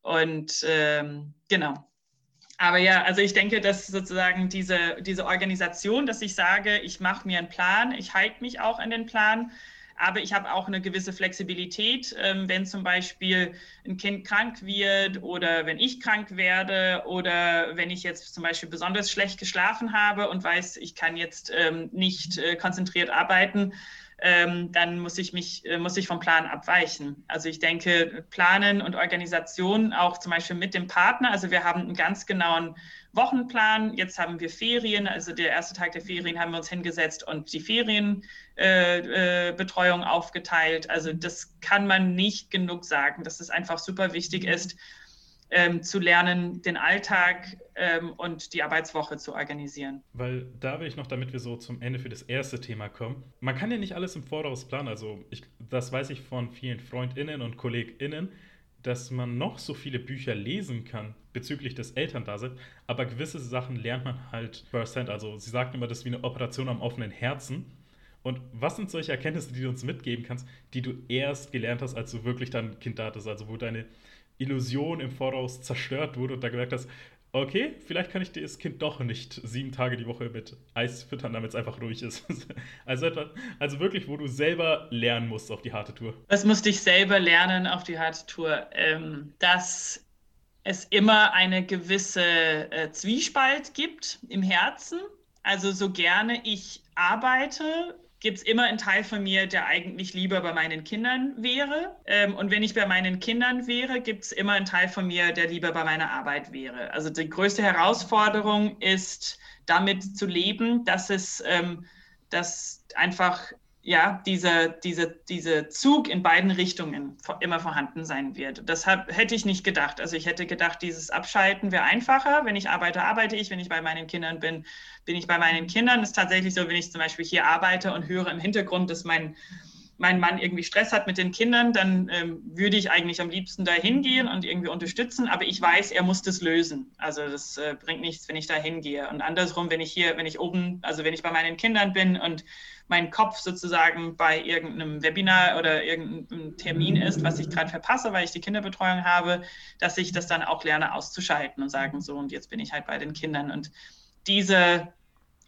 und ähm, genau, aber ja, also ich denke, dass sozusagen diese, diese Organisation, dass ich sage, ich mache mir einen Plan, ich halte mich auch an den Plan, aber ich habe auch eine gewisse Flexibilität, ähm, wenn zum Beispiel ein Kind krank wird oder wenn ich krank werde oder wenn ich jetzt zum Beispiel besonders schlecht geschlafen habe und weiß, ich kann jetzt ähm, nicht äh, konzentriert arbeiten, ähm, dann muss ich mich, äh, muss ich vom Plan abweichen. Also ich denke, Planen und Organisation auch zum Beispiel mit dem Partner. Also wir haben einen ganz genauen Wochenplan. Jetzt haben wir Ferien. Also der erste Tag der Ferien haben wir uns hingesetzt und die Ferienbetreuung äh, äh, aufgeteilt. Also das kann man nicht genug sagen, dass es einfach super wichtig ist, ähm, zu lernen, den Alltag ähm, und die Arbeitswoche zu organisieren. Weil da will ich noch, damit wir so zum Ende für das erste Thema kommen. Man kann ja nicht alles im Voraus planen. Also ich, das weiß ich von vielen FreundInnen und KollegInnen, dass man noch so viele Bücher lesen kann bezüglich des Elterndaseins, aber gewisse Sachen lernt man halt percent. Also sie sagt immer, das ist wie eine Operation am offenen Herzen. Und was sind solche Erkenntnisse, die du uns mitgeben kannst, die du erst gelernt hast, als du wirklich dein Kind da hattest? Also wo deine Illusion im Voraus zerstört wurde und da gemerkt hast, okay, vielleicht kann ich das Kind doch nicht sieben Tage die Woche mit Eis füttern, damit es einfach ruhig ist. [LAUGHS] Also, also wirklich, wo du selber lernen musst auf die harte Tour. Was musste ich selber lernen auf die harte Tour? Ähm, dass es immer eine gewisse äh, Zwiespalt gibt im Herzen. Also so gerne ich arbeite, gibt es immer einen Teil von mir, der eigentlich lieber bei meinen Kindern wäre. Ähm, und wenn ich bei meinen Kindern wäre, gibt es immer einen Teil von mir, der lieber bei meiner Arbeit wäre. Also die größte Herausforderung ist, damit zu leben, dass es, ähm, dass einfach ja, dieser diese, diese Zug in beiden Richtungen immer vorhanden sein wird. Das hab, hätte ich nicht gedacht. Also ich hätte gedacht, dieses Abschalten wäre einfacher. Wenn ich arbeite, arbeite ich. Wenn ich bei meinen Kindern bin, bin ich bei meinen Kindern. Das ist tatsächlich so, wenn ich zum Beispiel hier arbeite und höre im Hintergrund, dass mein, mein Mann irgendwie Stress hat mit den Kindern, dann ähm, würde ich eigentlich am liebsten da hingehen und irgendwie unterstützen. Aber ich weiß, er muss das lösen. Also das äh, bringt nichts, wenn ich da hingehe. Und andersrum, wenn ich hier, wenn ich oben, also wenn ich bei meinen Kindern bin und mein Kopf sozusagen bei irgendeinem Webinar oder irgendeinem Termin ist, was ich gerade verpasse, weil ich die Kinderbetreuung habe, dass ich das dann auch lerne auszuschalten und sagen, so, und jetzt bin ich halt bei den Kindern. Und diese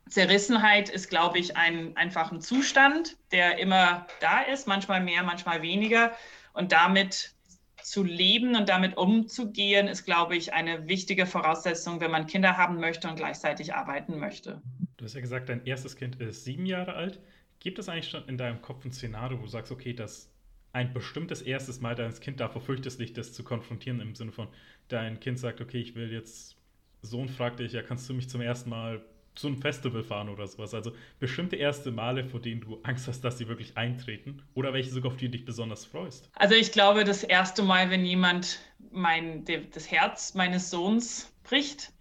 Zerrissenheit ist, glaube ich, ein, einfach ein Zustand, der immer da ist, manchmal mehr, manchmal weniger. Und damit zu leben und damit umzugehen, ist, glaube ich, eine wichtige Voraussetzung, wenn man Kinder haben möchte und gleichzeitig arbeiten möchte. Du hast ja gesagt, dein erstes Kind ist sieben Jahre alt. Gibt es eigentlich schon in deinem Kopf ein Szenario, wo du sagst, okay, das ein bestimmtes erstes Mal deines Kind davor fürchtest dich, das zu konfrontieren, im Sinne von, dein Kind sagt, okay, ich will jetzt Sohn fragte ich, ja, kannst du mich zum ersten Mal zu einem Festival fahren oder sowas? Also bestimmte erste Male, vor denen du Angst hast, dass sie wirklich eintreten oder welche sogar, auf die du dich besonders freust? Also ich glaube, das erste Mal, wenn jemand mein, das Herz meines Sohns bricht,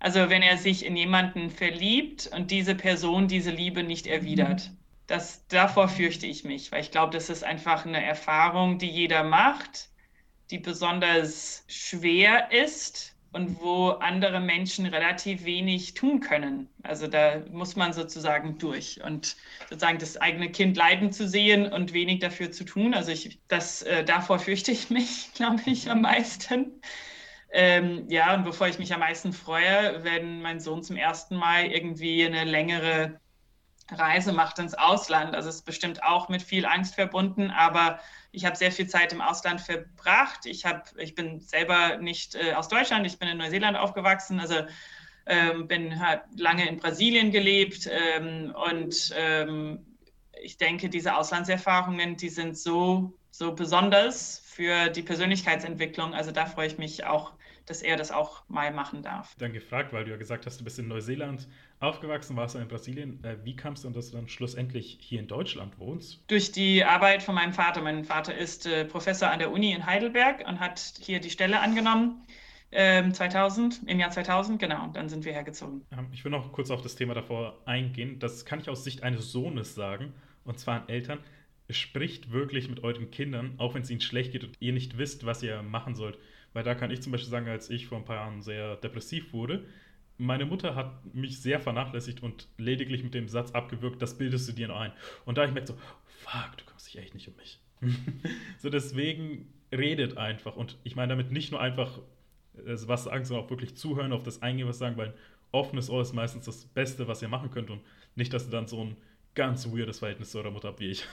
also wenn er sich in jemanden verliebt und diese Person diese Liebe nicht erwidert. Das, davor fürchte ich mich, weil ich glaube, das ist einfach eine Erfahrung, die jeder macht, die besonders schwer ist und wo andere Menschen relativ wenig tun können. Also da muss man sozusagen durch und sozusagen das eigene Kind leiden zu sehen und wenig dafür zu tun. Also ich, das, äh, davor fürchte ich mich, [LAUGHS] glaube ich, am meisten. Ähm, ja, und bevor ich mich am meisten freue, wenn mein Sohn zum ersten Mal irgendwie eine längere Reise macht ins Ausland. Also es ist bestimmt auch mit viel Angst verbunden, aber ich habe sehr viel Zeit im Ausland verbracht. Ich, hab, ich bin selber nicht äh, aus Deutschland, ich bin in Neuseeland aufgewachsen, also ähm, bin lange in Brasilien gelebt ähm, und ähm, ich denke, diese Auslandserfahrungen, die sind so, so besonders für die Persönlichkeitsentwicklung. Also da freue ich mich auch dass er das auch mal machen darf. Dann gefragt, weil du ja gesagt hast, du bist in Neuseeland aufgewachsen, warst dann in Brasilien. Äh, wie kam es denn, dass du dann schlussendlich hier in Deutschland wohnst? Durch die Arbeit von meinem Vater. Mein Vater ist äh, Professor an der Uni in Heidelberg und hat hier die Stelle angenommen. 2000, ähm, im Jahr 2000, genau, dann sind wir hergezogen. Ähm, ich will noch kurz auf das Thema davor eingehen. Das kann ich aus Sicht eines Sohnes sagen, und zwar an Eltern. Spricht wirklich mit euren Kindern, auch wenn es ihnen schlecht geht und ihr nicht wisst, was ihr machen sollt. Weil da kann ich zum Beispiel sagen, als ich vor ein paar Jahren sehr depressiv wurde, meine Mutter hat mich sehr vernachlässigt und lediglich mit dem Satz abgewürgt, das bildest du dir noch ein. Und da ich merke so, fuck, du kümmerst dich echt nicht um mich. [LAUGHS] so deswegen redet einfach. Und ich meine damit nicht nur einfach also was sagen, sondern auch wirklich zuhören, auf das eingehen, was sagen, weil ein offenes Ohr ist meistens das Beste, was ihr machen könnt und nicht, dass du dann so ein ganz weirdes Verhältnis zu eurer Mutter habt wie ich.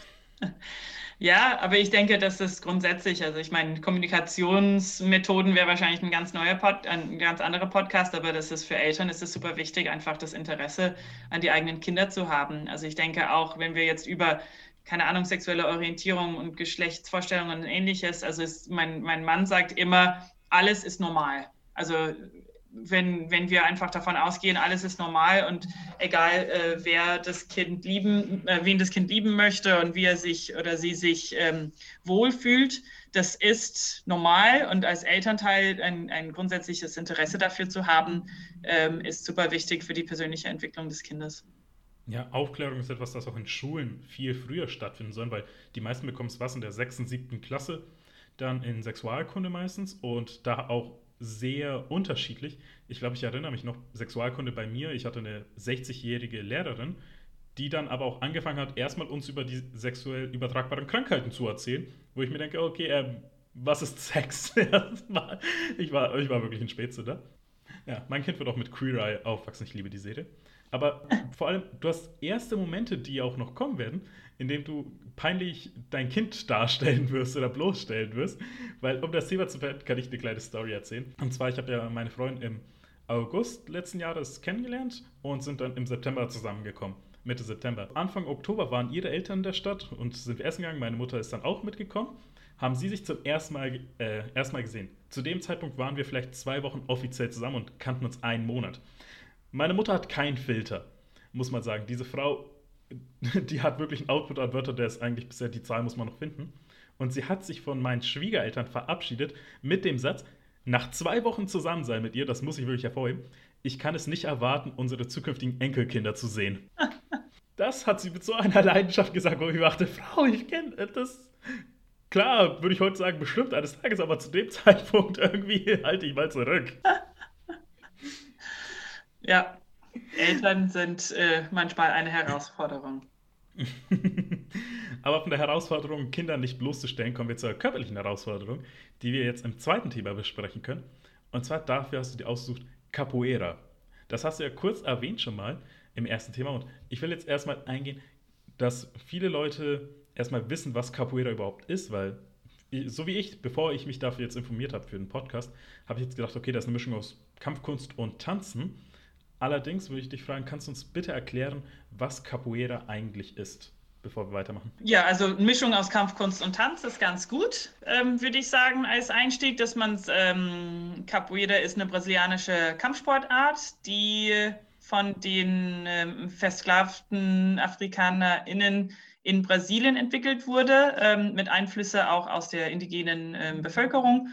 Ja, aber ich denke, das ist grundsätzlich, also ich meine, Kommunikationsmethoden wäre wahrscheinlich ein ganz neuer Pod, ein ganz anderer Podcast, aber das ist für Eltern ist es super wichtig, einfach das Interesse an die eigenen Kinder zu haben. Also ich denke auch, wenn wir jetzt über keine Ahnung, sexuelle Orientierung und Geschlechtsvorstellungen und ähnliches. Also ist, mein, mein Mann sagt immer, alles ist normal. Also wenn, wenn wir einfach davon ausgehen, alles ist normal und egal, äh, wer das Kind lieben, äh, wen das Kind lieben möchte und wie er sich oder sie sich ähm, wohlfühlt, das ist normal und als Elternteil ein, ein grundsätzliches Interesse dafür zu haben, ähm, ist super wichtig für die persönliche Entwicklung des Kindes. Ja, Aufklärung ist etwas, das auch in Schulen viel früher stattfinden soll, weil die meisten bekommen es was in der sechsten, siebten Klasse, dann in Sexualkunde meistens und da auch sehr unterschiedlich. Ich glaube, ich erinnere mich noch, Sexualkunde bei mir, ich hatte eine 60-jährige Lehrerin, die dann aber auch angefangen hat, erstmal uns über die sexuell übertragbaren Krankheiten zu erzählen, wo ich mir denke, okay, äh, was ist Sex? [LAUGHS] ich, war, ich war wirklich ein Spätze da. Ja, mein Kind wird auch mit Queer Eye aufwachsen, ich liebe die Serie. Aber [LAUGHS] vor allem, du hast erste Momente, die auch noch kommen werden, in dem du peinlich dein Kind darstellen wirst oder bloßstellen wirst. Weil, um das Thema zu beenden, kann ich eine kleine Story erzählen. Und zwar, ich habe ja meine Freundin im August letzten Jahres kennengelernt und sind dann im September zusammengekommen. Mitte September. Anfang Oktober waren ihre Eltern in der Stadt und sind wir essen gegangen. Meine Mutter ist dann auch mitgekommen. Haben sie sich zum ersten Mal, äh, ersten Mal gesehen. Zu dem Zeitpunkt waren wir vielleicht zwei Wochen offiziell zusammen und kannten uns einen Monat. Meine Mutter hat keinen Filter, muss man sagen. Diese Frau [LAUGHS] die hat wirklich einen Output an Wörtern, der ist eigentlich bisher, die Zahl muss man noch finden. Und sie hat sich von meinen Schwiegereltern verabschiedet mit dem Satz, nach zwei Wochen zusammen sein mit ihr, das muss ich wirklich hervorheben, ich kann es nicht erwarten, unsere zukünftigen Enkelkinder zu sehen. [LAUGHS] Das hat sie mit so einer Leidenschaft gesagt, wo ich dachte, Frau, ich kenne das. Klar, würde ich heute sagen, bestimmt eines Tages, aber zu dem [LAUGHS] Zeitpunkt irgendwie halte ich mal zurück. Ja, Eltern sind äh, manchmal eine Herausforderung. [LAUGHS] Aber von der Herausforderung, Kinder nicht bloßzustellen, kommen wir zur körperlichen Herausforderung, die wir jetzt im zweiten Thema besprechen können. Und zwar dafür hast du dir ausgesucht Capoeira. Das hast du ja kurz erwähnt schon mal im ersten Thema. Und ich will jetzt erstmal eingehen, dass viele Leute erstmal wissen, was Capoeira überhaupt ist, weil so wie ich, bevor ich mich dafür jetzt informiert habe für den Podcast, habe ich jetzt gedacht, okay, das ist eine Mischung aus Kampfkunst und Tanzen. Allerdings würde ich dich fragen, kannst du uns bitte erklären, was Capoeira eigentlich ist? bevor wir weitermachen? Ja, also Mischung aus Kampfkunst und Tanz ist ganz gut, ähm, würde ich sagen, als Einstieg, dass man ähm, Capoeira ist eine brasilianische Kampfsportart, die von den ähm, versklavten AfrikanerInnen in Brasilien entwickelt wurde, ähm, mit Einflüsse auch aus der indigenen ähm, Bevölkerung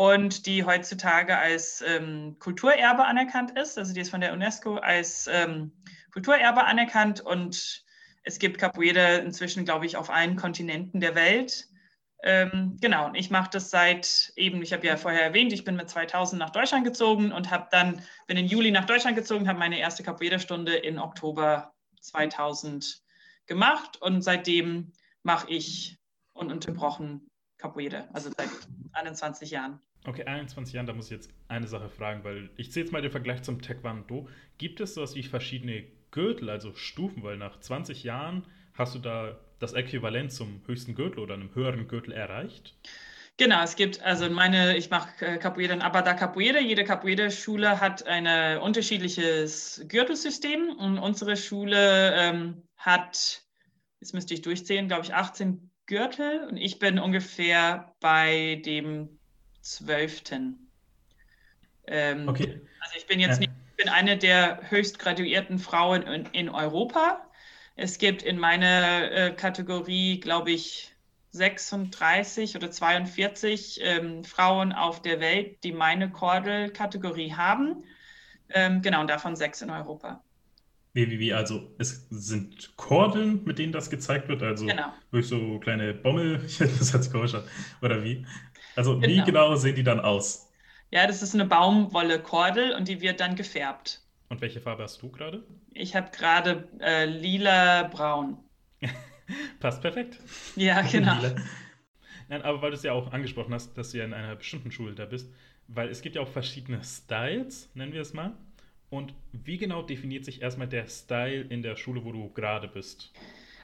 und die heutzutage als ähm, Kulturerbe anerkannt ist. Also die ist von der UNESCO als ähm, Kulturerbe anerkannt und es gibt Capoeira inzwischen, glaube ich, auf allen Kontinenten der Welt. Ähm, genau, und ich mache das seit eben, ich habe ja vorher erwähnt, ich bin mit 2000 nach Deutschland gezogen und habe dann, bin im Juli nach Deutschland gezogen, habe meine erste Capoeira-Stunde in Oktober 2000 gemacht und seitdem mache ich ununterbrochen Capoeira, also seit 21 Jahren. Okay, 21 Jahren, da muss ich jetzt eine Sache fragen, weil ich sehe jetzt mal den Vergleich zum Taekwondo. Gibt es sowas wie verschiedene Gürtel, also Stufen, weil nach 20 Jahren hast du da das Äquivalent zum höchsten Gürtel oder einem höheren Gürtel erreicht? Genau, es gibt, also meine, ich mache äh, Capoeira in Abada Capoeira. Jede Capoeira-Schule hat ein unterschiedliches Gürtelsystem und unsere Schule ähm, hat, jetzt müsste ich durchzählen, glaube ich, 18 Gürtel und ich bin ungefähr bei dem 12. Ähm, okay. Also ich bin jetzt ja. nicht bin eine der höchst graduierten Frauen in, in Europa. Es gibt in meiner äh, Kategorie, glaube ich, 36 oder 42 ähm, Frauen auf der Welt, die meine Kordel-Kategorie haben. Ähm, genau, und davon sechs in Europa. Wie, wie, wie, also es sind Kordeln, mit denen das gezeigt wird, also genau. durch so kleine Bommel, [LAUGHS] das hat komisch an, oder wie? Also genau. wie genau sehen die dann aus? Ja, das ist eine Baumwolle-Kordel und die wird dann gefärbt. Und welche Farbe hast du gerade? Ich habe gerade äh, lila-braun. [LAUGHS] Passt perfekt. Ja, [LAUGHS] genau. Nein, aber weil du es ja auch angesprochen hast, dass du ja in einer bestimmten Schule da bist, weil es gibt ja auch verschiedene Styles, nennen wir es mal. Und wie genau definiert sich erstmal der Style in der Schule, wo du gerade bist?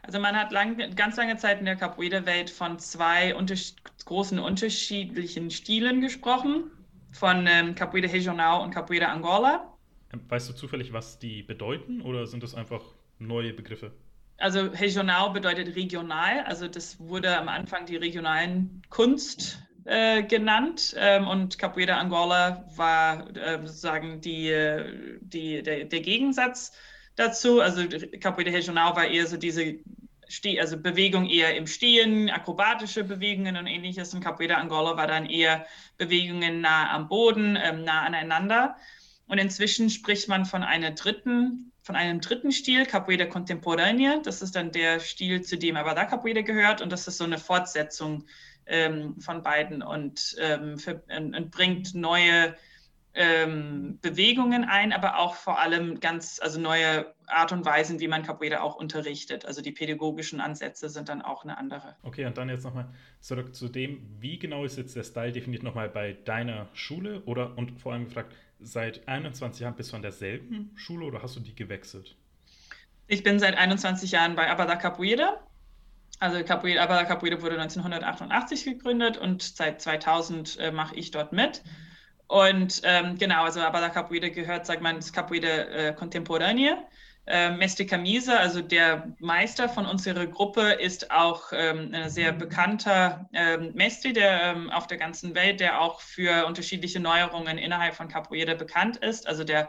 Also man hat lang, ganz lange Zeit in der Capoeira-Welt von zwei unter großen unterschiedlichen Stilen gesprochen von ähm, Capoeira Regional und Capoeira Angola. Weißt du zufällig, was die bedeuten oder sind das einfach neue Begriffe? Also regional bedeutet regional, also das wurde am Anfang die regionalen Kunst äh, genannt ähm, und Capoeira Angola war äh, sozusagen die, äh, die, der, der Gegensatz dazu. Also Capoeira Regional war eher so diese Ste also Bewegung eher im Stehen, akrobatische Bewegungen und ähnliches. Und Capoeira Angola war dann eher Bewegungen nah am Boden, ähm, nah aneinander. Und inzwischen spricht man von einer dritten, von einem dritten Stil, Capoeira Contemporánea. Das ist dann der Stil, zu dem Abada Capoeira gehört. Und das ist so eine Fortsetzung ähm, von beiden und, ähm, für, und bringt neue ähm, Bewegungen ein, aber auch vor allem ganz, also neue Art und Weisen, wie man Capoeira auch unterrichtet. Also die pädagogischen Ansätze sind dann auch eine andere. Okay, und dann jetzt nochmal zurück zu dem, wie genau ist jetzt der Style definiert nochmal bei deiner Schule oder und vor allem gefragt, seit 21 Jahren bist du an derselben Schule oder hast du die gewechselt? Ich bin seit 21 Jahren bei Abada Capoeira. Also Capoeira, Abada Capoeira wurde 1988 gegründet und seit 2000 äh, mache ich dort mit. Und ähm, genau, also Abada Capoeira gehört, sagt man, das Capoeira äh, Contemporánea. Äh, Mestre Camisa, also der Meister von unserer Gruppe, ist auch ähm, ein sehr bekannter ähm, Mestre der, ähm, auf der ganzen Welt, der auch für unterschiedliche Neuerungen innerhalb von Capoeira bekannt ist. Also der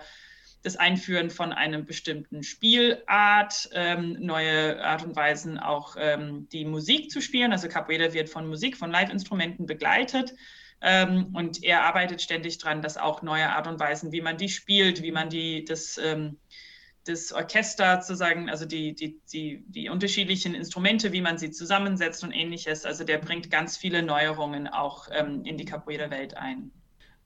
das Einführen von einer bestimmten Spielart, ähm, neue Art und Weisen auch ähm, die Musik zu spielen. Also Capoeira wird von Musik, von Live-Instrumenten begleitet. Ähm, und er arbeitet ständig daran, dass auch neue Art und Weisen, wie man die spielt, wie man die, das, ähm, das Orchester sozusagen, also die, die, die, die unterschiedlichen Instrumente, wie man sie zusammensetzt und ähnliches. Also der bringt ganz viele Neuerungen auch ähm, in die Capoeira-Welt ein.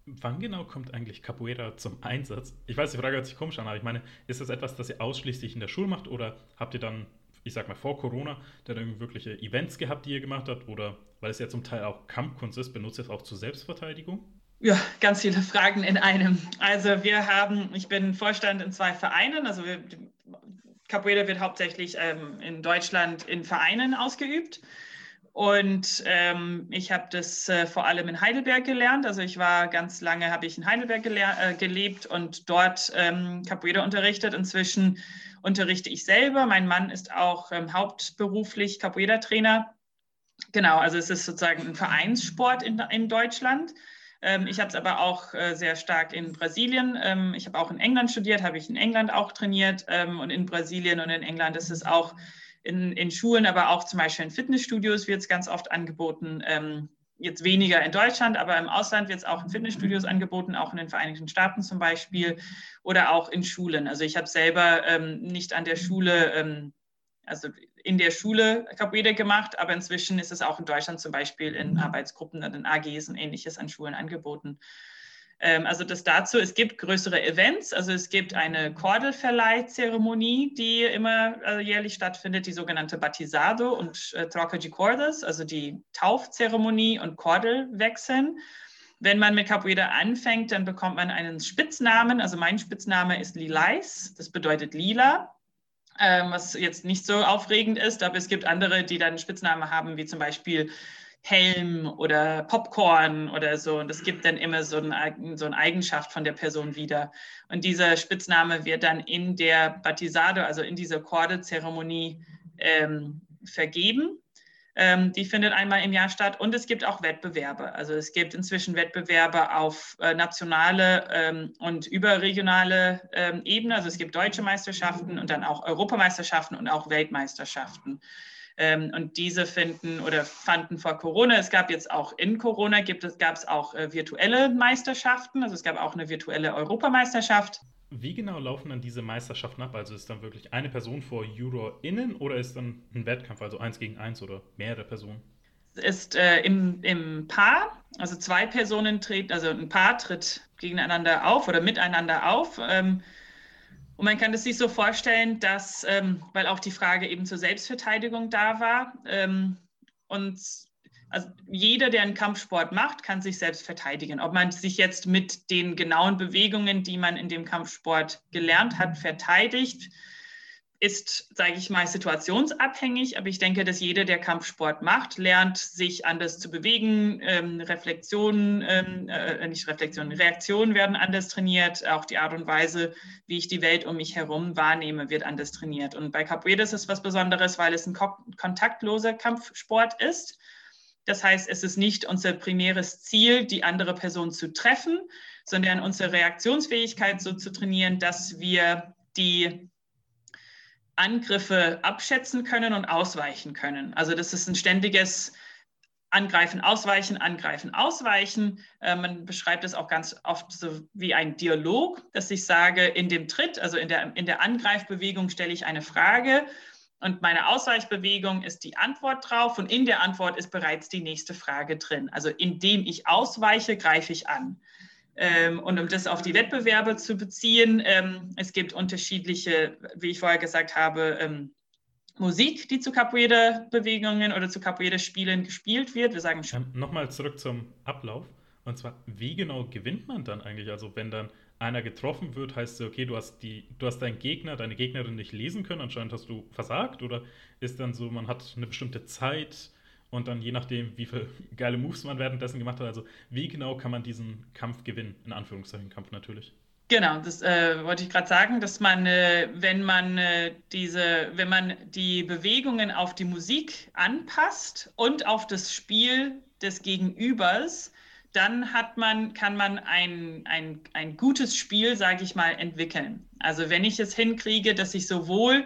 Wann genau kommt eigentlich Capoeira zum Einsatz? Ich weiß, die Frage hört sich komisch an, aber ich meine, ist das etwas, das ihr ausschließlich in der Schule macht oder habt ihr dann ich sag mal, vor Corona, dann irgendwie wirkliche Events gehabt, die ihr gemacht habt? Oder weil es ja zum Teil auch Kampfkunst ist, benutzt ihr es auch zur Selbstverteidigung? Ja, ganz viele Fragen in einem. Also wir haben, ich bin Vorstand in zwei Vereinen, also wir, Capoeira wird hauptsächlich ähm, in Deutschland in Vereinen ausgeübt. und ähm, ich habe das äh, vor allem in Heidelberg gelernt. Also ich war ganz lange, habe ich in Heidelberg äh, gelebt und dort ähm, Capoeira unterrichtet. Inzwischen unterrichte ich selber. Mein Mann ist auch ähm, hauptberuflich Capoeira-Trainer. Genau, also es ist sozusagen ein Vereinssport in, in Deutschland. Ähm, ich habe es aber auch äh, sehr stark in Brasilien. Ähm, ich habe auch in England studiert, habe ich in England auch trainiert. Ähm, und in Brasilien und in England ist es auch in, in Schulen, aber auch zum Beispiel in Fitnessstudios wird es ganz oft angeboten. Ähm, jetzt weniger in Deutschland, aber im Ausland wird es auch in Fitnessstudios angeboten, auch in den Vereinigten Staaten zum Beispiel oder auch in Schulen. Also ich habe selber ähm, nicht an der Schule, ähm, also in der Schule Capoeira gemacht, aber inzwischen ist es auch in Deutschland zum Beispiel in Arbeitsgruppen und in AGs und ähnliches an Schulen angeboten. Ähm, also das dazu, es gibt größere Events, also es gibt eine Kordelverleihzeremonie, die immer also jährlich stattfindet, die sogenannte Batizado und äh, Troca de Cordas, also die Taufzeremonie und Kordelwechseln. Wenn man mit Capoeira anfängt, dann bekommt man einen Spitznamen. Also mein Spitzname ist Lilais, das bedeutet lila, ähm, was jetzt nicht so aufregend ist, aber es gibt andere, die dann Spitznamen haben, wie zum Beispiel Helm oder Popcorn oder so. Und das gibt dann immer so, ein, so eine Eigenschaft von der Person wieder. Und dieser Spitzname wird dann in der Batisado, also in dieser Kordezeremonie, ähm, vergeben. Ähm, die findet einmal im Jahr statt und es gibt auch Wettbewerbe. Also es gibt inzwischen Wettbewerbe auf äh, nationale ähm, und überregionale ähm, Ebene. Also es gibt deutsche Meisterschaften und dann auch Europameisterschaften und auch Weltmeisterschaften. Und diese finden oder fanden vor Corona, es gab jetzt auch in Corona, gibt es, gab es auch äh, virtuelle Meisterschaften, also es gab auch eine virtuelle Europameisterschaft. Wie genau laufen dann diese Meisterschaften ab? Also ist dann wirklich eine Person vor JurorInnen oder ist dann ein Wettkampf, also eins gegen eins oder mehrere Personen? ist äh, im, im Paar, also zwei Personen treten, also ein Paar tritt gegeneinander auf oder miteinander auf. Ähm, und man kann es sich so vorstellen, dass, ähm, weil auch die Frage eben zur Selbstverteidigung da war, ähm, und also jeder, der einen Kampfsport macht, kann sich selbst verteidigen. Ob man sich jetzt mit den genauen Bewegungen, die man in dem Kampfsport gelernt hat, verteidigt, ist, sage ich mal, situationsabhängig, aber ich denke, dass jeder, der Kampfsport macht, lernt, sich anders zu bewegen. Ähm, Reflexionen, ähm, äh, nicht Reflexionen, Reaktionen werden anders trainiert. Auch die Art und Weise, wie ich die Welt um mich herum wahrnehme, wird anders trainiert. Und bei Capoeira ist es was Besonderes, weil es ein kontaktloser Kampfsport ist. Das heißt, es ist nicht unser primäres Ziel, die andere Person zu treffen, sondern unsere Reaktionsfähigkeit so zu trainieren, dass wir die Angriffe abschätzen können und ausweichen können. Also das ist ein ständiges Angreifen, Ausweichen, Angreifen, Ausweichen. Äh, man beschreibt es auch ganz oft so wie ein Dialog, dass ich sage, in dem Tritt, also in der, in der Angreifbewegung stelle ich eine Frage und meine Ausweichbewegung ist die Antwort drauf und in der Antwort ist bereits die nächste Frage drin. Also indem ich ausweiche, greife ich an. Ähm, und um das auf die Wettbewerbe zu beziehen, ähm, es gibt unterschiedliche, wie ich vorher gesagt habe, ähm, Musik, die zu Capoeira-Bewegungen oder zu Capoeira-Spielen gespielt wird. Wir sagen schon. Ähm, Nochmal zurück zum Ablauf. Und zwar, wie genau gewinnt man dann eigentlich? Also, wenn dann einer getroffen wird, heißt es, okay, du hast, die, du hast deinen Gegner, deine Gegnerin nicht lesen können, anscheinend hast du versagt? Oder ist dann so, man hat eine bestimmte Zeit? und dann je nachdem, wie viele [LAUGHS] geile Moves man währenddessen gemacht hat, also wie genau kann man diesen Kampf gewinnen, in Anführungszeichen Kampf natürlich. Genau, das äh, wollte ich gerade sagen, dass man, äh, wenn man äh, diese, wenn man die Bewegungen auf die Musik anpasst und auf das Spiel des Gegenübers, dann hat man, kann man ein, ein, ein gutes Spiel, sage ich mal, entwickeln. Also wenn ich es hinkriege, dass ich sowohl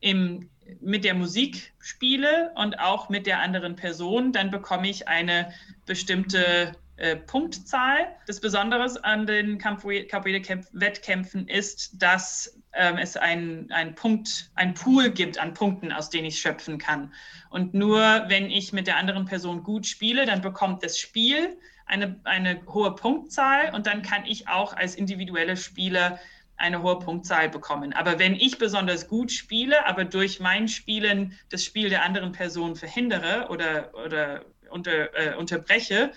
im mit der Musik spiele und auch mit der anderen Person, dann bekomme ich eine bestimmte äh, Punktzahl. Das Besondere an den Capoeira-Wettkämpfen ist, dass ähm, es ein, ein Punkt, ein Pool gibt an Punkten, aus denen ich schöpfen kann. Und nur wenn ich mit der anderen Person gut spiele, dann bekommt das Spiel eine, eine hohe Punktzahl und dann kann ich auch als individuelle Spieler eine hohe Punktzahl bekommen. Aber wenn ich besonders gut spiele, aber durch mein Spielen das Spiel der anderen Person verhindere oder, oder unter, äh, unterbreche,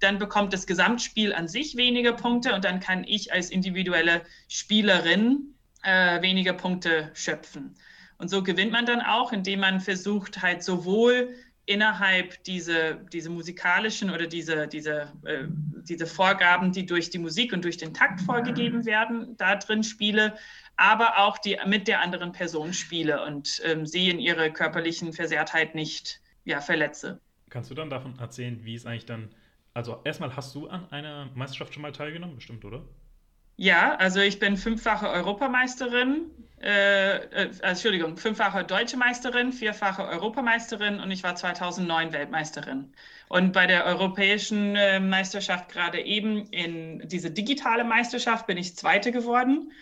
dann bekommt das Gesamtspiel an sich weniger Punkte und dann kann ich als individuelle Spielerin äh, weniger Punkte schöpfen. Und so gewinnt man dann auch, indem man versucht, halt sowohl innerhalb diese, diese musikalischen oder diese, diese, äh, diese Vorgaben, die durch die Musik und durch den Takt vorgegeben werden, da drin spiele, aber auch die mit der anderen Person spiele und ähm, sie in ihre körperlichen Versehrtheit nicht ja, verletze. Kannst du dann davon erzählen, wie es eigentlich dann, also erstmal hast du an einer Meisterschaft schon mal teilgenommen, bestimmt, oder? Ja, also ich bin fünffache Europameisterin, äh, äh, Entschuldigung, fünffache deutsche Meisterin, vierfache Europameisterin und ich war 2009 Weltmeisterin. Und bei der europäischen äh, Meisterschaft gerade eben in diese digitale Meisterschaft bin ich Zweite geworden.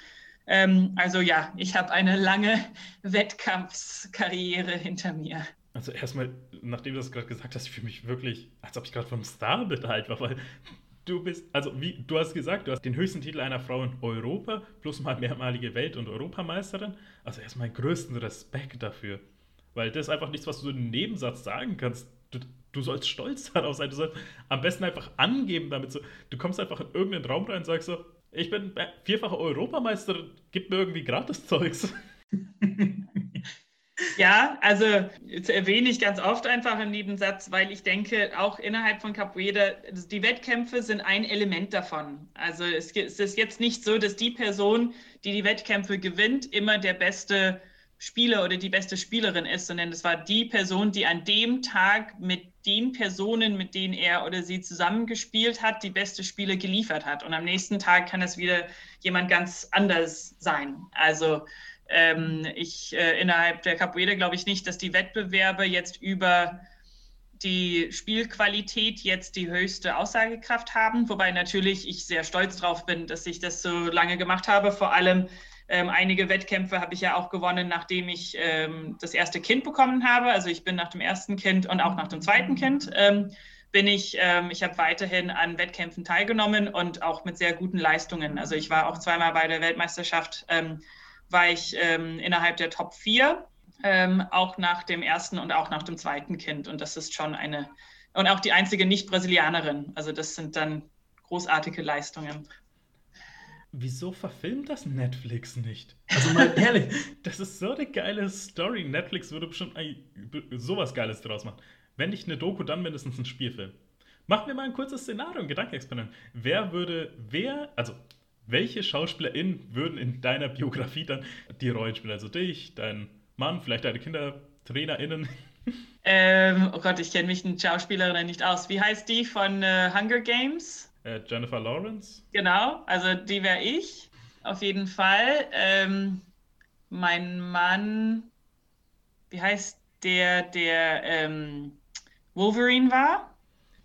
Ähm, also ja, ich habe eine lange Wettkampfskarriere hinter mir. Also erstmal, nachdem du das gerade gesagt hast, ich fühle mich wirklich, als ob ich gerade vom Star beteiligt war, weil du bist, also wie du hast gesagt, du hast den höchsten Titel einer Frau in Europa, plus mal mehrmalige Welt- und Europameisterin. Also erstmal größten Respekt dafür. Weil das ist einfach nichts, was du in einem Nebensatz sagen kannst. Du, du sollst stolz [LAUGHS] darauf sein. Du sollst am besten einfach angeben, damit so, du kommst einfach in irgendeinen Raum rein und sagst so, ich bin vierfache Europameisterin, gib mir irgendwie gratis Zeugs. [LAUGHS] Ja, also erwähne ich ganz oft einfach im Nebensatz, weil ich denke, auch innerhalb von Capoeira, die Wettkämpfe sind ein Element davon. Also es ist jetzt nicht so, dass die Person, die die Wettkämpfe gewinnt, immer der beste Spieler oder die beste Spielerin ist, sondern es war die Person, die an dem Tag mit den Personen, mit denen er oder sie zusammengespielt hat, die beste Spiele geliefert hat. Und am nächsten Tag kann es wieder jemand ganz anders sein. Also ähm, ich äh, innerhalb der Capoeira glaube ich nicht, dass die Wettbewerbe jetzt über die Spielqualität jetzt die höchste Aussagekraft haben, wobei natürlich ich sehr stolz drauf bin, dass ich das so lange gemacht habe. Vor allem ähm, einige Wettkämpfe habe ich ja auch gewonnen, nachdem ich ähm, das erste Kind bekommen habe. Also ich bin nach dem ersten Kind und auch nach dem zweiten Kind ähm, bin ich, ähm, ich habe weiterhin an Wettkämpfen teilgenommen und auch mit sehr guten Leistungen. Also ich war auch zweimal bei der Weltmeisterschaft ähm, war ich ähm, innerhalb der Top 4, ähm, auch nach dem ersten und auch nach dem zweiten Kind. Und das ist schon eine, und auch die einzige Nicht-Brasilianerin. Also das sind dann großartige Leistungen. Wieso verfilmt das Netflix nicht? Also mal [LAUGHS] ehrlich, das ist so eine geile Story. Netflix würde bestimmt sowas Geiles draus machen. Wenn nicht eine Doku, dann mindestens ein Spielfilm. Machen wir mal ein kurzes Szenario, ein Gedankenexperiment. Wer würde, wer, also welche SchauspielerInnen würden in deiner Biografie dann die Rollen spielen? Also dich, dein Mann, vielleicht deine Kinder, TrainerInnen? [LAUGHS] Ähm, oh Gott, ich kenne mich mit Schauspielerinnen nicht aus. Wie heißt die von äh, Hunger Games? Äh, Jennifer Lawrence? Genau, also die wäre ich, auf jeden Fall. Ähm, mein Mann, wie heißt der, der ähm, Wolverine war?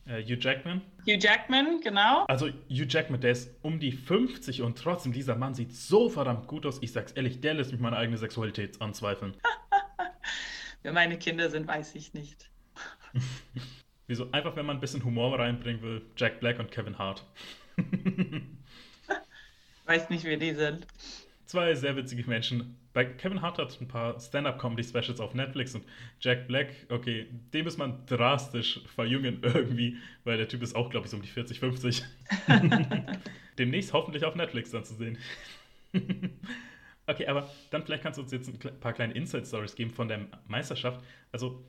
Äh, Hugh Jackman? Hugh Jackman, genau. Also Hugh Jackman, der ist um die 50 und trotzdem, dieser Mann sieht so verdammt gut aus. Ich sag's ehrlich, der lässt mich meine eigene Sexualität anzweifeln. [LAUGHS] Wer meine Kinder sind, weiß ich nicht. [LAUGHS] Wieso? Einfach, wenn man ein bisschen Humor reinbringen will, Jack Black und Kevin Hart. [LAUGHS] weiß nicht, wer die sind. Zwei sehr witzige Menschen. Bei Kevin Hart hat ein paar Stand-Up-Comedy-Specials auf Netflix und Jack Black, okay, dem ist man drastisch verjüngen [LAUGHS] irgendwie, weil der Typ ist auch, glaube ich, so um die 40, 50. [LAUGHS] Demnächst hoffentlich auf Netflix dann zu sehen. [LAUGHS] okay, aber dann vielleicht kannst du uns jetzt ein paar kleine Inside-Stories geben von der Meisterschaft. Also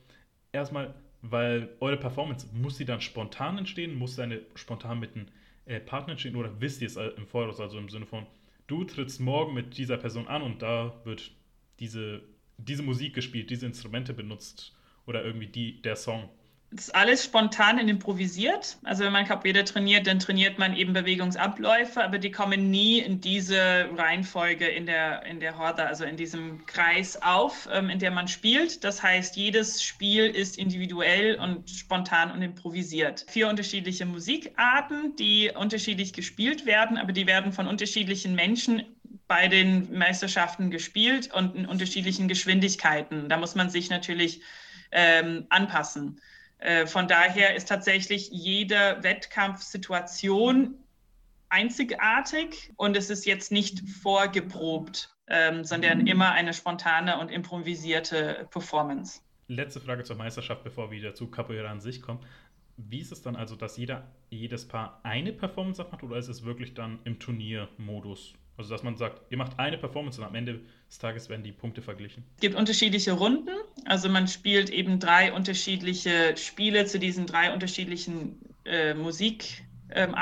erstmal, weil eure Performance, muss sie dann spontan entstehen? Muss deine spontan mit einem äh, Partner entstehen oder wisst ihr es im Voraus, also im Sinne von, du trittst morgen mit dieser Person an und da wird diese, diese Musik gespielt, diese Instrumente benutzt oder irgendwie die, der Song. Das ist alles spontan und improvisiert. Also wenn man Capoeira trainiert, dann trainiert man eben Bewegungsabläufe, aber die kommen nie in diese Reihenfolge in der, in der Horda, also in diesem Kreis auf, ähm, in der man spielt. Das heißt, jedes Spiel ist individuell und spontan und improvisiert. Vier unterschiedliche Musikarten, die unterschiedlich gespielt werden, aber die werden von unterschiedlichen Menschen bei den Meisterschaften gespielt und in unterschiedlichen Geschwindigkeiten. Da muss man sich natürlich ähm, anpassen. Äh, von daher ist tatsächlich jede Wettkampfsituation einzigartig und es ist jetzt nicht vorgeprobt, ähm, sondern immer eine spontane und improvisierte Performance. Letzte Frage zur Meisterschaft, bevor wir wieder zu Capoeira an sich kommen. Wie ist es dann also, dass jeder, jedes Paar eine Performance macht oder ist es wirklich dann im Turniermodus? Also, dass man sagt, ihr macht eine Performance und am Ende des Tages werden die Punkte verglichen. Es gibt unterschiedliche Runden. Also, man spielt eben drei unterschiedliche Spiele zu diesen drei unterschiedlichen äh, Musikarten. Ähm,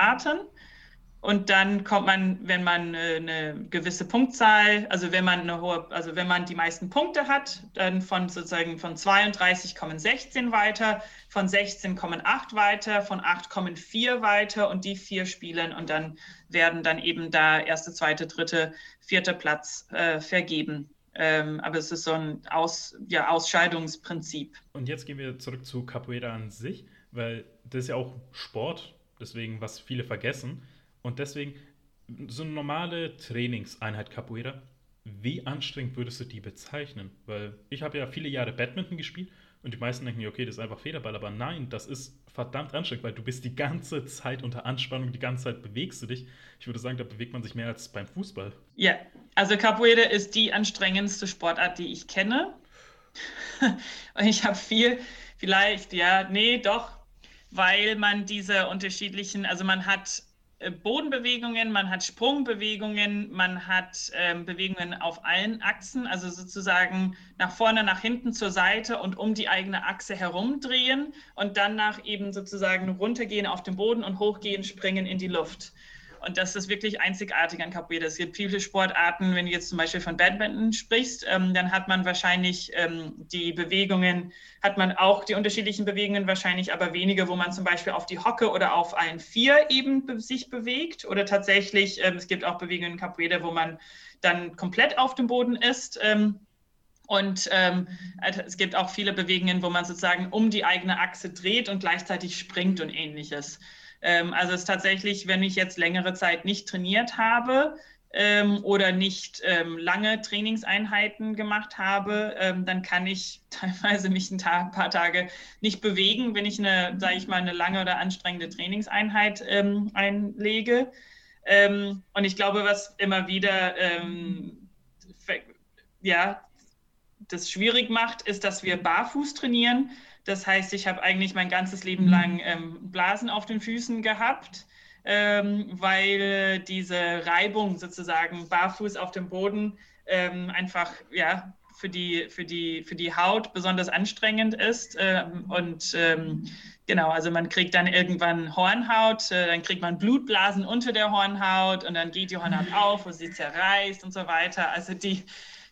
und dann kommt man, wenn man äh, eine gewisse Punktzahl, also wenn man eine hohe, also wenn man die meisten Punkte hat, dann von sozusagen von 32 kommen 16 weiter, von 16 kommen 8 weiter, von 8 kommen 4 weiter und die vier spielen und dann werden dann eben da erste, zweite, dritte, vierte Platz äh, vergeben. Ähm, aber es ist so ein Aus, ja, Ausscheidungsprinzip. Und jetzt gehen wir zurück zu Capoeira an sich, weil das ist ja auch Sport, deswegen was viele vergessen. Und deswegen, so eine normale Trainingseinheit Capoeira, wie anstrengend würdest du die bezeichnen? Weil ich habe ja viele Jahre Badminton gespielt und die meisten denken, okay, das ist einfach Federball, aber nein, das ist verdammt anstrengend, weil du bist die ganze Zeit unter Anspannung, die ganze Zeit bewegst du dich. Ich würde sagen, da bewegt man sich mehr als beim Fußball. Ja, also Capoeira ist die anstrengendste Sportart, die ich kenne. und [LAUGHS] ich habe viel, vielleicht, ja, nee, doch, weil man diese unterschiedlichen, also man hat Bodenbewegungen, man hat Sprungbewegungen, man hat ähm, Bewegungen auf allen Achsen, also sozusagen nach vorne, nach hinten, zur Seite und um die eigene Achse herumdrehen und dann nach eben sozusagen runtergehen auf den Boden und hochgehen, springen in die Luft. Und das ist wirklich einzigartig an Capoeira. Es gibt viele Sportarten, wenn du jetzt zum Beispiel von Badminton sprichst, ähm, dann hat man wahrscheinlich ähm, die Bewegungen, hat man auch die unterschiedlichen Bewegungen wahrscheinlich, aber weniger, wo man zum Beispiel auf die Hocke oder auf allen vier eben be sich bewegt. Oder tatsächlich, ähm, es gibt auch Bewegungen in Capoeira, wo man dann komplett auf dem Boden ist. Ähm, und ähm, es gibt auch viele Bewegungen, wo man sozusagen um die eigene Achse dreht und gleichzeitig springt und ähnliches. Ähm, also es ist tatsächlich, wenn ich jetzt längere Zeit nicht trainiert habe, ähm, oder nicht ähm, lange Trainingseinheiten gemacht habe, ähm, dann kann ich [LAUGHS] teilweise mich ein Tag, paar Tage nicht bewegen, wenn ich eine, sage ich mal, eine lange oder anstrengende Trainingseinheit ähm, einlege. Ähm, und ich glaube, was immer wieder ähm, ja, das schwierig macht, ist, dass wir barfuß trainieren. Das heißt, ich habe eigentlich mein ganzes Leben mhm. lang ähm, Blasen auf den Füßen gehabt, ähm, weil diese Reibung sozusagen barfuß auf dem Boden ähm, einfach ja, für, die, für, die, für die Haut besonders anstrengend ist. Ähm, und ähm, genau, also man kriegt dann irgendwann Hornhaut, äh, dann kriegt man Blutblasen unter der Hornhaut und dann geht die Hornhaut auf und sie zerreißt und so weiter. Also die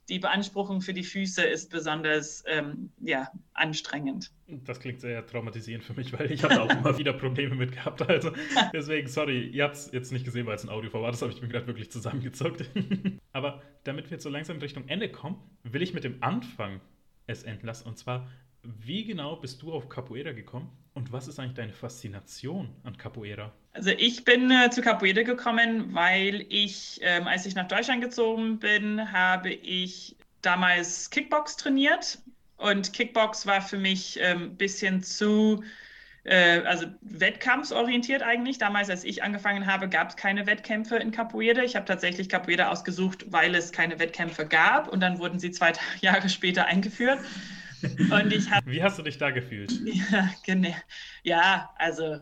die Beanspruchung für die Füße ist besonders ähm, ja, anstrengend. Das klingt sehr traumatisierend für mich, weil ich habe auch immer [LAUGHS] wieder Probleme mit gehabt. Also deswegen, sorry, ihr habt es jetzt nicht gesehen, weil es ein Audio war. Das habe ich mir gerade wirklich zusammengezockt. [LAUGHS] Aber damit wir jetzt so langsam Richtung Ende kommen, will ich mit dem Anfang es enden lassen. Und zwar, wie genau bist du auf Capoeira gekommen und was ist eigentlich deine Faszination an Capoeira? Also ich bin äh, zu Capoeira gekommen, weil ich, ähm, als ich nach Deutschland gezogen bin, habe ich damals Kickbox trainiert. Und Kickbox war für mich ein ähm, bisschen zu, äh, also wettkampfsorientiert eigentlich. Damals, als ich angefangen habe, gab es keine Wettkämpfe in Capoeira. Ich habe tatsächlich Capoeira ausgesucht, weil es keine Wettkämpfe gab. Und dann wurden sie zwei [LAUGHS] Jahre später eingeführt. Und ich hab, Wie hast du dich da gefühlt? [LAUGHS] Ja, genau. Ja, also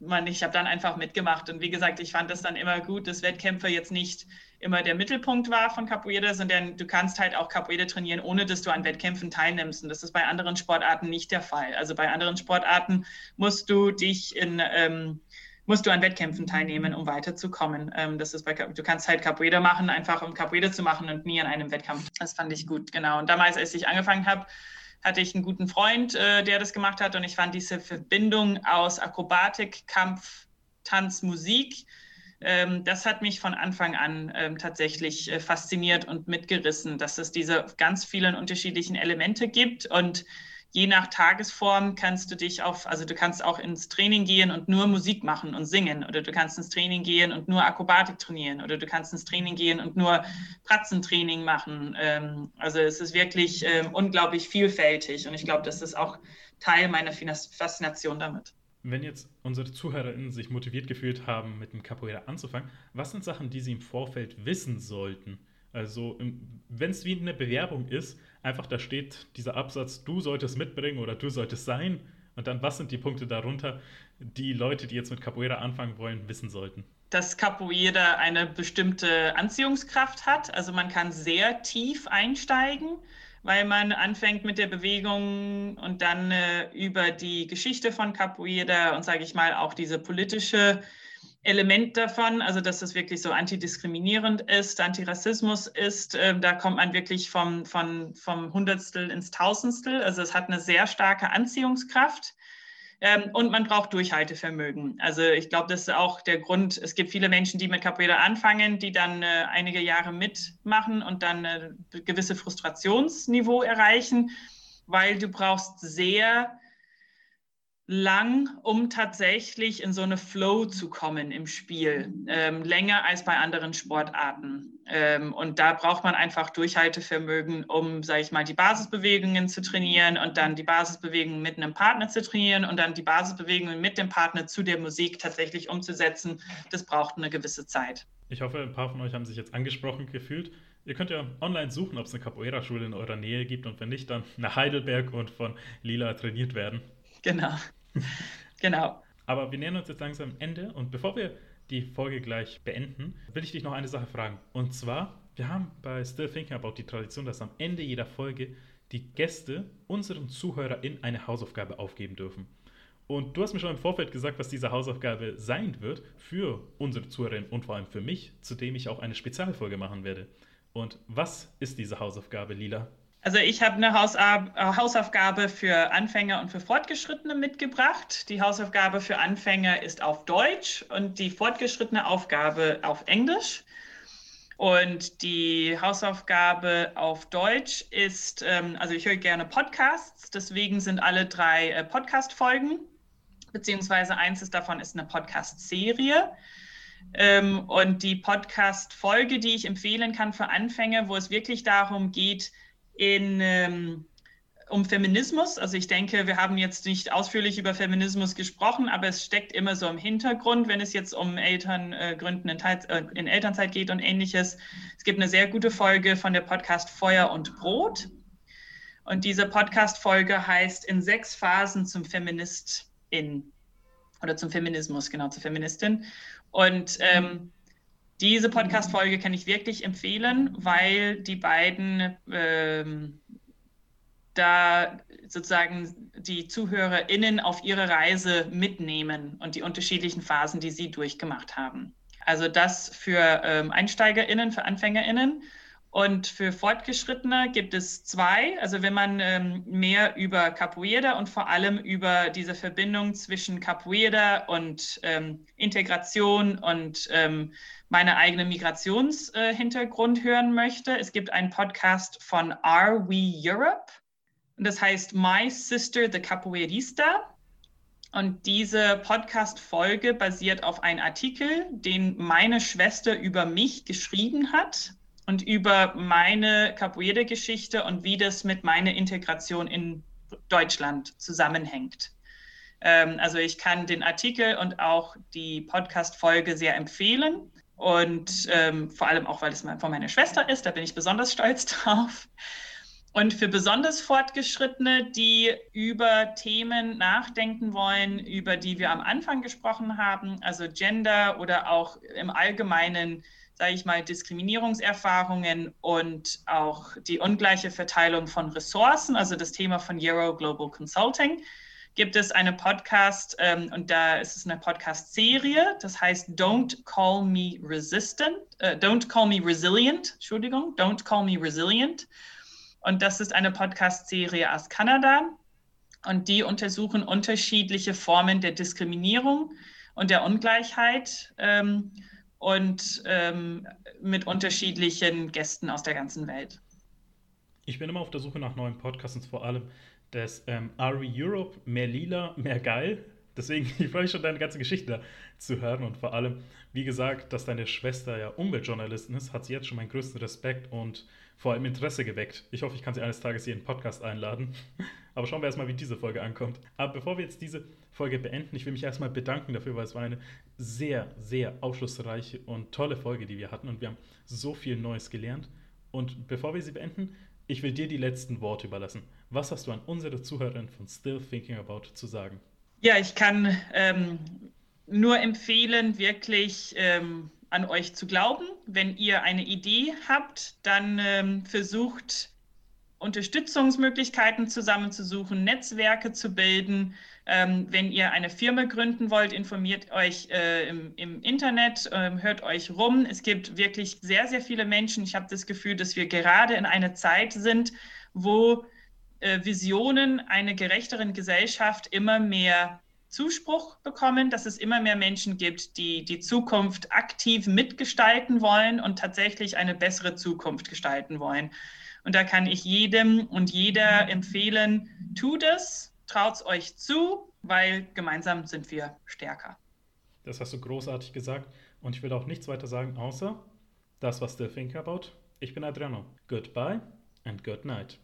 man, ich habe dann einfach mitgemacht. Und wie gesagt, ich fand das dann immer gut, dass Wettkämpfe jetzt nicht immer der Mittelpunkt war von Capoeira, sondern du kannst halt auch Capoeira trainieren, ohne dass du an Wettkämpfen teilnimmst. Und das ist bei anderen Sportarten nicht der Fall. Also bei anderen Sportarten musst du dich in ähm, musst du an Wettkämpfen teilnehmen, um weiterzukommen. Ähm, das ist bei, du kannst halt Capoeira machen, einfach um Capoeira zu machen und nie an einem Wettkampf. Das fand ich gut, genau. Und damals, als ich angefangen habe, hatte ich einen guten Freund, äh, der das gemacht hat und ich fand diese Verbindung aus Akrobatik, Kampf, Tanz, Musik, ähm, das hat mich von Anfang an ähm, tatsächlich äh, fasziniert und mitgerissen, dass es diese ganz vielen unterschiedlichen Elemente gibt und je nach Tagesform kannst du dich auf, also du kannst auch ins Training gehen und nur Musik machen und singen oder du kannst ins Training gehen und nur Akrobatik trainieren oder du kannst ins Training gehen und nur Pratzentraining machen. Ähm, also es ist wirklich ähm, unglaublich vielfältig und ich glaube, das ist auch Teil meiner Faszination damit. Wenn jetzt unsere ZuhörerInnen sich motiviert gefühlt haben, mit dem Capoeira anzufangen, was sind Sachen, die sie im Vorfeld wissen sollten? Also, wenn es wie eine Bewerbung ist, einfach da steht dieser Absatz, du solltest mitbringen oder du solltest sein. Und dann, was sind die Punkte darunter, die Leute, die jetzt mit Capoeira anfangen wollen, wissen sollten? dass Capoeira eine bestimmte Anziehungskraft hat. Also man kann sehr tief einsteigen, weil man anfängt mit der Bewegung und dann äh, über die Geschichte von Capoeira und sage ich mal auch diese politische Element davon, also dass das wirklich so antidiskriminierend ist, Antirassismus ist, äh, da kommt man wirklich vom, vom, vom Hundertstel ins Tausendstel. Also es hat eine sehr starke Anziehungskraft. Ähm, und man braucht Durchhaltevermögen. Also ich glaube, das ist auch der Grund. Es gibt viele Menschen, die mit Capoeira anfangen, die dann äh, einige Jahre mitmachen und dann äh, gewisse Frustrationsniveau erreichen, weil du brauchst sehr lang, um tatsächlich in so eine Flow zu kommen im Spiel. Ähm, länger als bei anderen Sportarten. Ähm, und da braucht man einfach Durchhaltevermögen, um, sage ich mal, die Basisbewegungen zu trainieren und dann die Basisbewegungen mit einem Partner zu trainieren und dann die Basisbewegungen mit dem Partner zu der Musik tatsächlich umzusetzen. Das braucht eine gewisse Zeit. Ich hoffe, ein paar von euch haben sich jetzt angesprochen gefühlt. Ihr könnt ja online suchen, ob es eine Capoeira-Schule in eurer Nähe gibt und wenn nicht, dann nach Heidelberg und von Lila trainiert werden. Genau. [LAUGHS] genau. Aber wir nähern uns jetzt langsam am Ende und bevor wir die Folge gleich beenden, will ich dich noch eine Sache fragen. Und zwar, wir haben bei Still Thinking About die Tradition, dass am Ende jeder Folge die Gäste unseren ZuhörerInnen eine Hausaufgabe aufgeben dürfen. Und du hast mir schon im Vorfeld gesagt, was diese Hausaufgabe sein wird für unsere ZuhörerInnen und vor allem für mich, zu dem ich auch eine Spezialfolge machen werde. Und was ist diese Hausaufgabe, Lila? Also ich habe eine äh, Hausaufgabe für Anfänger und für Fortgeschrittene mitgebracht. Die Hausaufgabe für Anfänger ist auf Deutsch und die fortgeschrittene Aufgabe auf Englisch. Und die Hausaufgabe auf Deutsch ist, ähm, also ich höre gerne Podcasts, deswegen sind alle drei äh, Podcast-Folgen, beziehungsweise eins ist davon ist eine Podcast-Serie. Ähm, und die Podcast-Folge, die ich empfehlen kann für Anfänger, wo es wirklich darum geht, in, ähm, um Feminismus. Also ich denke, wir haben jetzt nicht ausführlich über Feminismus gesprochen, aber es steckt immer so im Hintergrund, wenn es jetzt um Elterngründen äh, in, äh, in Elternzeit geht und ähnliches. Es gibt eine sehr gute Folge von der Podcast Feuer und Brot. Und diese Podcast-Folge heißt In sechs Phasen zum Feministin oder zum Feminismus, genau, zur Feministin. Und ähm, diese Podcast-Folge kann ich wirklich empfehlen, weil die beiden ähm, da sozusagen die ZuhörerInnen auf ihre Reise mitnehmen und die unterschiedlichen Phasen, die sie durchgemacht haben. Also das für ähm, EinsteigerInnen, für AnfängerInnen. Und für Fortgeschrittene gibt es zwei. Also wenn man ähm, mehr über Capoeira und vor allem über diese Verbindung zwischen Capoeira und ähm, Integration und ähm, meine eigene Migrationshintergrund äh, hören möchte, es gibt einen Podcast von Are We Europe? Und das heißt My Sister the Capoeirista. Und diese Podcast-Folge basiert auf einem Artikel, den meine Schwester über mich geschrieben hat und über meine Capoeira-Geschichte und wie das mit meiner Integration in Deutschland zusammenhängt. Ähm, also ich kann den Artikel und auch die Podcast-Folge sehr empfehlen. Und ähm, vor allem auch, weil es von meiner Schwester ist, da bin ich besonders stolz [LAUGHS] drauf. Und für besonders Fortgeschrittene, die über Themen nachdenken wollen, über die wir am Anfang gesprochen haben, also Gender oder auch im Allgemeinen, sage ich mal, Diskriminierungserfahrungen und auch die ungleiche Verteilung von Ressourcen, also das Thema von Euro Global Consulting, gibt es eine Podcast ähm, und da ist es eine Podcast-Serie, das heißt Don't Call Me Resistant, äh, Don't Call Me Resilient, Entschuldigung, Don't Call Me Resilient. Und das ist eine Podcast-Serie aus Kanada und die untersuchen unterschiedliche Formen der Diskriminierung und der Ungleichheit ähm, und ähm, mit unterschiedlichen Gästen aus der ganzen Welt. Ich bin immer auf der Suche nach neuen Podcasts und vor allem das ähm, RE Europe, mehr lila, mehr geil. Deswegen, [LAUGHS] ich freue mich schon, deine ganze Geschichte zu hören und vor allem, wie gesagt, dass deine Schwester ja Umweltjournalistin ist, hat sie jetzt schon meinen größten Respekt und vor allem Interesse geweckt. Ich hoffe, ich kann sie eines Tages hier in den Podcast einladen. [LAUGHS] Aber schauen wir erstmal, wie diese Folge ankommt. Aber bevor wir jetzt diese Folge beenden, ich will mich erstmal bedanken dafür, weil es war eine sehr, sehr aufschlussreiche und tolle Folge, die wir hatten und wir haben so viel Neues gelernt. Und bevor wir sie beenden, ich will dir die letzten Worte überlassen. Was hast du an unsere Zuhörerinnen von Still Thinking About zu sagen? Ja, ich kann ähm, nur empfehlen, wirklich ähm, an euch zu glauben. Wenn ihr eine Idee habt, dann ähm, versucht Unterstützungsmöglichkeiten zusammenzusuchen, Netzwerke zu bilden. Ähm, wenn ihr eine Firma gründen wollt, informiert euch äh, im, im, Internet, äh, hört euch rum. Es gibt wirklich sehr, sehr viele Menschen. Ich habe das Gefühl, dass wir gerade in einer Zeit sind, wo äh, Visionen einer gerechteren Gesellschaft immer mehr Zuspruch bekommen, dass es immer mehr Menschen gibt, die die Zukunft aktiv mitgestalten wollen und tatsächlich eine bessere Zukunft gestalten wollen. Und da kann ich jedem und jeder empfehlen, tut es, traut es euch zu, weil gemeinsam sind wir stärker. Das hast du großartig gesagt. Und ich will auch nichts weiter sagen, außer das, was der Think About. Ich bin Adriano. Goodbye and good night.